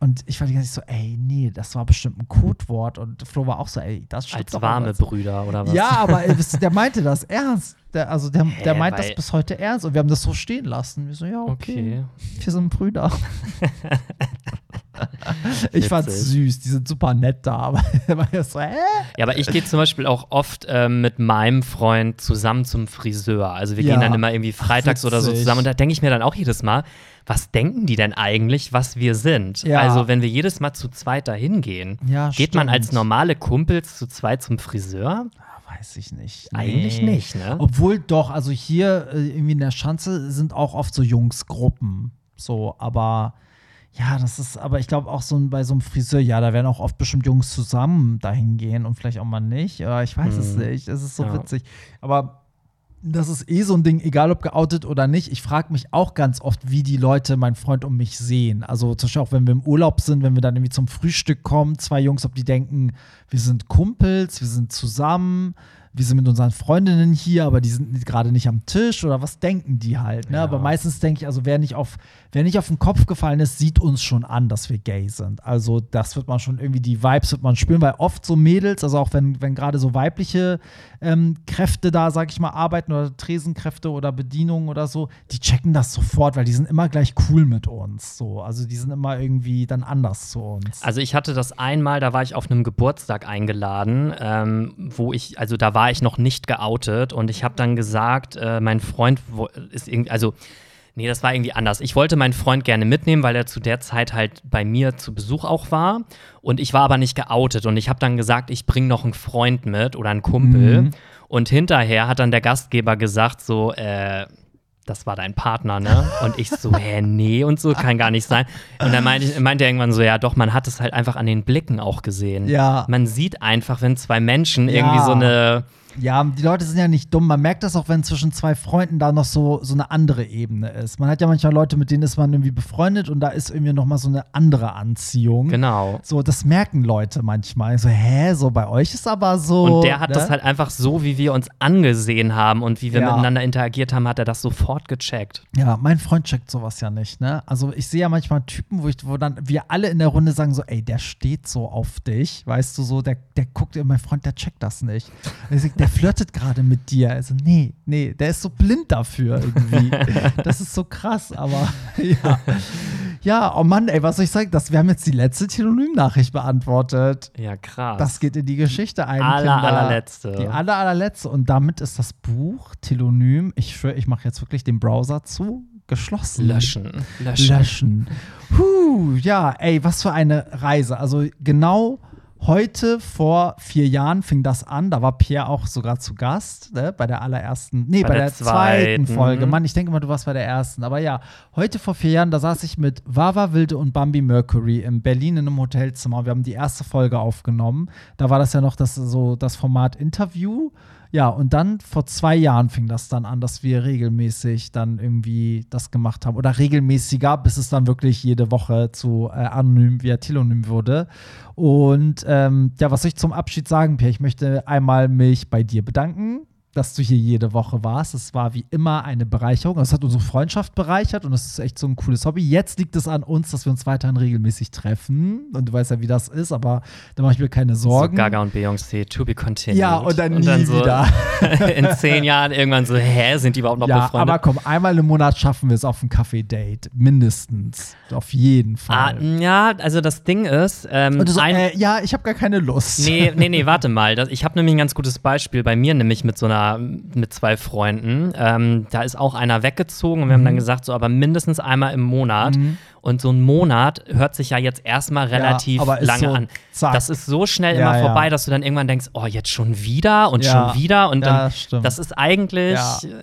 Und ich war die ganze Zeit so, ey, nee, das war bestimmt ein Codewort. Und Flo war auch so, ey, das stimmt Als warme. Brüder oder was? Ja, aber der meinte das ernst. Der, also der, der Hä, meint das bis heute ernst. Und wir haben das so stehen lassen. Wir so, ja, okay. Okay. Wir sind Brüder. ich fand's süß, die sind super nett da, aber er so, hä? Ja, aber ich gehe zum Beispiel auch oft ähm, mit meinem Freund zusammen zum Friseur. Also wir Ja. gehen dann immer irgendwie freitags oder so zusammen. Und da denke ich mir dann auch jedes Mal, was denken die denn eigentlich, was wir sind? Ja. Also wenn wir jedes Mal zu zweit dahin gehen, Ja, geht man als stimmt. normale Kumpels zu zweit zum Friseur? Ah, Weiß ich nicht. Eigentlich nicht, ne? Obwohl doch, also hier äh, irgendwie in der Schanze sind auch oft so Jungsgruppen. So, aber ja, das ist, aber ich glaube auch so bei so einem Friseur, ja, da werden auch oft bestimmt Jungs zusammen dahin gehen und vielleicht auch mal nicht. Ich weiß es nicht. Es ist so Ja. witzig. Aber das ist eh so ein Ding, egal ob geoutet oder nicht. Ich frage mich auch ganz oft, wie die Leute, mein Freund um mich sehen. Also zum Beispiel auch, wenn wir im Urlaub sind, wenn wir dann irgendwie zum Frühstück kommen, zwei Jungs, ob die denken, wir sind Kumpels, wir sind zusammen, wir sind mit unseren Freundinnen hier, aber die sind gerade nicht am Tisch oder was denken die halt. Ne? Ja. Aber meistens denke ich, also wer nicht, auf, wer nicht auf den Kopf gefallen ist, sieht uns schon an, dass wir gay sind. Also das wird man schon irgendwie, die Vibes wird man spüren, weil oft so Mädels, also auch wenn, wenn gerade so weibliche ähm, Kräfte da, sag ich mal, arbeiten oder Tresenkräfte oder Bedienungen oder so, die checken das sofort, weil die sind immer gleich cool mit uns. So. Also die sind immer irgendwie dann anders zu uns. Also ich hatte das einmal, da war ich auf einem Geburtstag eingeladen, ähm, wo ich, also da war ich noch nicht geoutet und ich habe dann gesagt, äh, mein Freund ist irgendwie, also nee, das war irgendwie anders. Ich wollte meinen Freund gerne mitnehmen, weil er zu der Zeit halt bei mir zu Besuch auch war und ich war aber nicht geoutet und ich habe dann gesagt, ich bringe noch einen Freund mit oder einen Kumpel Mhm. und hinterher hat dann der Gastgeber gesagt so, äh, das war dein Partner, ne? Und ich so, hä, nee und so, kann gar nicht sein. Und dann meinte, ich, meinte er irgendwann so, ja doch, man hat es halt einfach an den Blicken auch gesehen. Ja. Man sieht einfach, wenn zwei Menschen Ja. irgendwie so eine, Ja, die Leute sind ja nicht dumm. Man merkt das auch, wenn zwischen zwei Freunden da noch so, so eine andere Ebene ist. Man hat ja manchmal Leute, mit denen ist man irgendwie befreundet und da ist irgendwie noch mal so eine andere Anziehung. genau. So, das merken Leute manchmal. So, hä, so bei euch ist aber so. Und der hat ne? das halt einfach so, wie wir uns angesehen haben und wie wir Ja. miteinander interagiert haben, hat er das sofort gecheckt. Ja, mein Freund checkt sowas ja nicht, ne? Also ich sehe ja manchmal Typen, wo ich, wo dann wir alle in der Runde sagen so, ey, der steht so auf dich, weißt du so, der, der guckt, mein Freund, der checkt das nicht. Der, sagt, der flirtet gerade mit dir. Also nee, nee, der ist so blind dafür irgendwie. das ist so krass, aber ja. Ja, oh Mann, ey, was soll ich sagen? Das, wir haben jetzt die letzte Telonym-Nachricht beantwortet. Ja, krass. Das geht in die Geschichte ein. Aller, Kinder. allerletzte. Die aller, allerletzte. Und damit ist das Buch Telonym, ich schwöre, ich mache jetzt wirklich den Browser zu. geschlossen. Löschen. Löschen. Löschen. Huh, ja, ey, was für eine Reise. Also genau heute vor vier Jahren fing das an. Da war Pierre auch sogar zu Gast, ne? bei der allerersten, nee, bei, bei der, der, zweiten Folge. Mann, ich denke mal, du warst bei der ersten. Aber ja, heute vor vier Jahren, da saß ich mit Wawa Wilde und Bambi Mercury in Berlin in einem Hotelzimmer. Wir haben die erste Folge aufgenommen. Da war das ja noch das, so das Format Interview. Ja, und dann vor zwei Jahren fing das dann an, dass wir regelmäßig dann irgendwie das gemacht haben. Oder regelmäßiger, bis es dann wirklich jede Woche zu äh, anonym via Telonym wurde. Und ähm, ja, was soll ich zum Abschied sagen, Pierre? Ich möchte einmal mich bei dir bedanken dass du hier jede Woche warst. Es war wie immer eine Bereicherung. Es hat unsere Freundschaft bereichert und es ist echt so ein cooles Hobby. Jetzt liegt es an uns, dass wir uns weiterhin regelmäßig treffen. Und du weißt ja, wie das ist, aber da mache ich mir keine Sorgen. So Gaga und Beyoncé, to be continued. Ja, und dann, und dann nie so wieder. in zehn Jahren irgendwann so, hä, sind die überhaupt noch ja, befreundet? aber komm, einmal im Monat schaffen wir es auf ein Kaffee-Date. Mindestens. Auf jeden Fall. Ah, ja, also das Ding ist. Ähm, so, äh, ja, ich habe gar keine Lust. Nee, nee, nee, warte mal. Das, ich habe nämlich ein ganz gutes Beispiel bei mir, nämlich mit so einer mit zwei Freunden. Ähm, da ist auch einer weggezogen und wir mhm. haben dann gesagt, so aber mindestens einmal im Monat. Mhm. Und so ein Monat hört sich ja jetzt erstmal relativ ja, lange so, an. Zack. Das ist so schnell ja, immer vorbei, dass du dann irgendwann denkst, oh, jetzt schon wieder und schon wieder. Und dann, das ist eigentlich,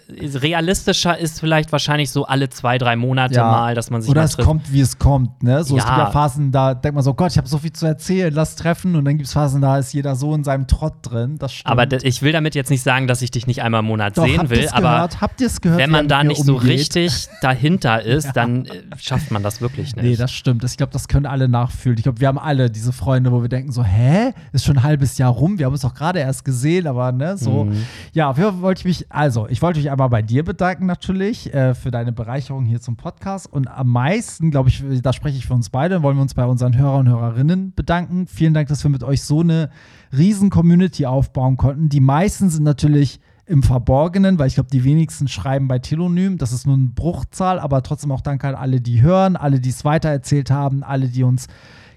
realistischer ist vielleicht wahrscheinlich so alle zwei, drei Monate mal, dass man sich Oder es kommt, wie es kommt. Ne? So, Es gibt ja Phasen, da denkt man so, Gott, ich habe so viel zu erzählen, lass treffen. Und dann gibt es Phasen, da ist jeder so in seinem Trott drin. Das stimmt. Aber ich will damit jetzt nicht sagen, dass ich dich nicht einmal im Monat Doch, sehen will. Aber gehört? Habt ihr es gehört? Wenn man da nicht umgeht? so richtig dahinter ist, dann äh, schafft man das wirklich wirklich nicht. Nee, das stimmt. Ich glaube, das können alle nachfühlen. Ich glaube, wir haben alle diese Freunde, wo wir denken so, hä? Ist schon ein halbes Jahr rum. Wir haben uns doch gerade erst gesehen, aber ne, so. Mhm. Ja, Fall wollte ich mich, also, ich wollte mich einmal bei dir bedanken natürlich äh, für deine Bereicherung hier zum Podcast. Und am meisten, glaube ich, da spreche ich für uns beide, wollen wir uns bei unseren Hörer und Hörerinnen bedanken. Vielen Dank, dass wir mit euch so eine riesen Community aufbauen konnten. Die meisten sind natürlich im Verborgenen, weil ich glaube, die wenigsten schreiben bei Telonym. Das ist nur eine Bruchzahl, aber trotzdem auch danke an alle, die hören, alle, die es weitererzählt haben, alle, die uns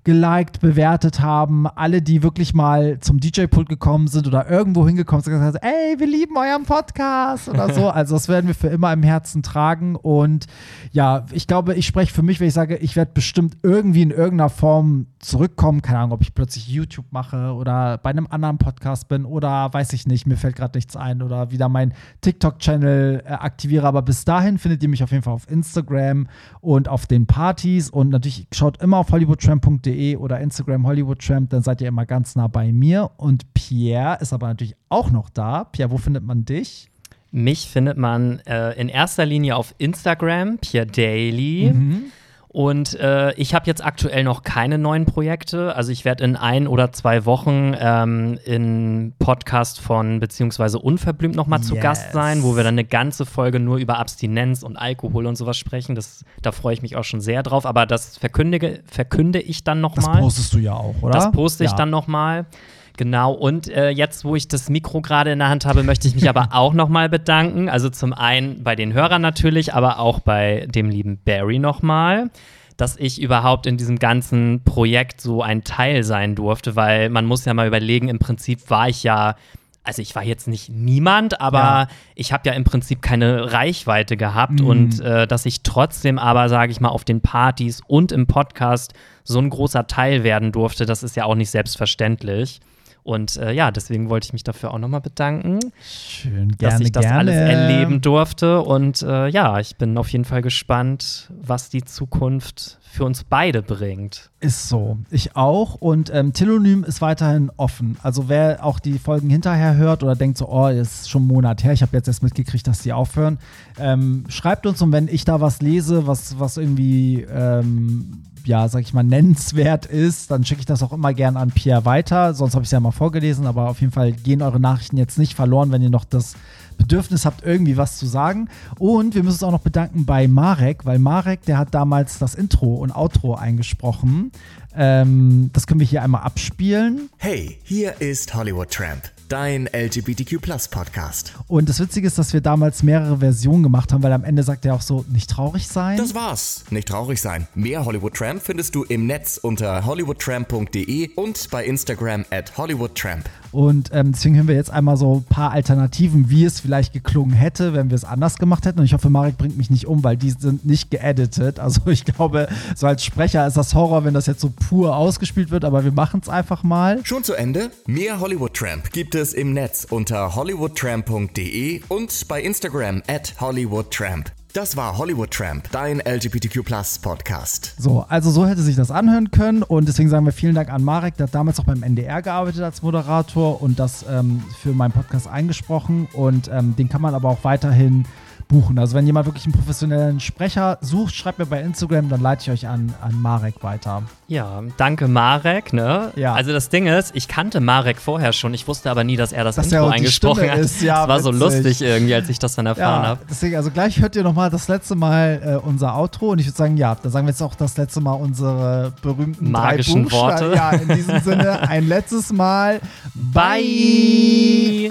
geliked, bewertet haben, alle, die wirklich mal zum DJ-Pult gekommen sind oder irgendwo hingekommen sind und gesagt haben, ey, wir lieben euren Podcast oder so. Also das werden wir für immer im Herzen tragen. Und ja, ich glaube, ich spreche für mich, wenn ich sage, ich werde bestimmt irgendwie in irgendeiner Form zurückkommen. Keine Ahnung, ob ich plötzlich YouTube mache oder bei einem anderen Podcast bin oder weiß ich nicht, mir fällt gerade nichts ein oder wieder mein TikTok-Channel äh, aktiviere. Aber bis dahin findet ihr mich auf jeden Fall auf Instagram und auf den Partys und natürlich schaut immer auf hollywoodtramp.de hollywoodtramp.de oder Instagram hollywoodtramp, dann seid ihr immer ganz nah bei mir. Und Pierre ist aber natürlich auch noch da. Pierre, wo findet man dich? Mich findet man äh, in erster Linie auf Instagram, Pierre Daily. Mhm. Und äh, ich habe jetzt aktuell noch keine neuen Projekte. Also ich werde in ein oder zwei Wochen ähm, in Podcast von beziehungsweise Unverblümt nochmal yes. zu Gast sein, wo wir dann eine ganze Folge nur über Abstinenz und Alkohol und sowas sprechen. Das, da freue ich mich auch schon sehr drauf. Aber das verkündige, verkünde ich dann nochmal. Das postest du ja auch, oder? Das poste ich ja. dann nochmal. Genau, und äh, jetzt, wo ich das Mikro gerade in der Hand habe, möchte ich mich aber auch nochmal bedanken. Also zum einen bei den Hörern natürlich, aber auch bei dem lieben Barry nochmal dass ich überhaupt in diesem ganzen Projekt so ein Teil sein durfte, weil man muss ja mal überlegen, im Prinzip war ich ja also ich war jetzt nicht niemand, aber ja. ich habe ja im Prinzip keine Reichweite gehabt mhm. und äh, dass ich trotzdem aber, sage ich mal, auf den Partys und im Podcast so ein großer Teil werden durfte, das ist ja auch nicht selbstverständlich. Und äh, ja, deswegen wollte ich mich dafür auch nochmal bedanken. Schön, gerne, dass ich das gerne. alles erleben durfte. Und äh, ja, ich bin auf jeden Fall gespannt, was die Zukunft für uns beide bringt. Ist so. Ich auch. Und ähm, Telonym ist weiterhin offen. Also wer auch die Folgen hinterher hört oder denkt so, oh, ist schon ein Monat her, ich habe jetzt erst mitgekriegt, dass die aufhören, ähm, schreibt uns und wenn ich da was lese, was, was irgendwie ähm, ja, sag ich mal, nennenswert ist, dann schicke ich das auch immer gern an Pierre weiter. Sonst habe ich es ja mal vorgelesen, aber auf jeden Fall gehen eure Nachrichten jetzt nicht verloren, wenn ihr noch das Bedürfnis habt, irgendwie was zu sagen. Und wir müssen uns auch noch bedanken bei Marek, weil Marek, der hat damals das Intro und Outro eingesprochen. Ähm, das können wir hier einmal abspielen. Hey, hier ist Hollywood Tramp dein LGBTQ Podcast. Und das Witzige ist, dass wir damals mehrere Versionen gemacht haben, weil am Ende sagt er auch so, nicht traurig sein. Das war's. Nicht traurig sein. Mehr Hollywood Tramp findest du im Netz unter hollywoodtramp.de und bei Instagram at hollywoodtramp. Und ähm, deswegen hören wir jetzt einmal so ein paar Alternativen, wie es vielleicht geklungen hätte, wenn wir es anders gemacht hätten. Und ich hoffe, Marek bringt mich nicht um, weil die sind nicht geeditet. Also ich glaube, so als Sprecher ist das Horror, wenn das jetzt so pur ausgespielt wird, aber wir machen es einfach mal. Schon zu Ende? Mehr Hollywood Tramp gibt es im Netz unter hollywoodtramp.de und bei Instagram at hollywoodtramp. Das war Hollywood Tramp, dein LGBTQ Podcast. So, also so hätte sich das anhören können und deswegen sagen wir vielen Dank an Marek, der hat damals auch beim NDR gearbeitet als Moderator und das ähm, für meinen Podcast eingesprochen und ähm, den kann man aber auch weiterhin buchen. Also wenn jemand wirklich einen professionellen Sprecher sucht, schreibt mir bei Instagram, dann leite ich euch an, an Marek weiter. Ja, danke Marek, ne? Ja. Also das Ding ist, ich kannte Marek vorher schon, ich wusste aber nie, dass er das Dass Intro er eingesprochen Stimme hat. ist, ja, das war so witzig. lustig irgendwie, als ich das dann erfahren Ja, habe. deswegen, also gleich hört ihr nochmal das letzte Mal äh, unser Outro und ich würde sagen, ja, da sagen wir jetzt auch das letzte Mal unsere berühmten Magischen. Worte. Ja, in diesem Sinne ein letztes Mal. Bye!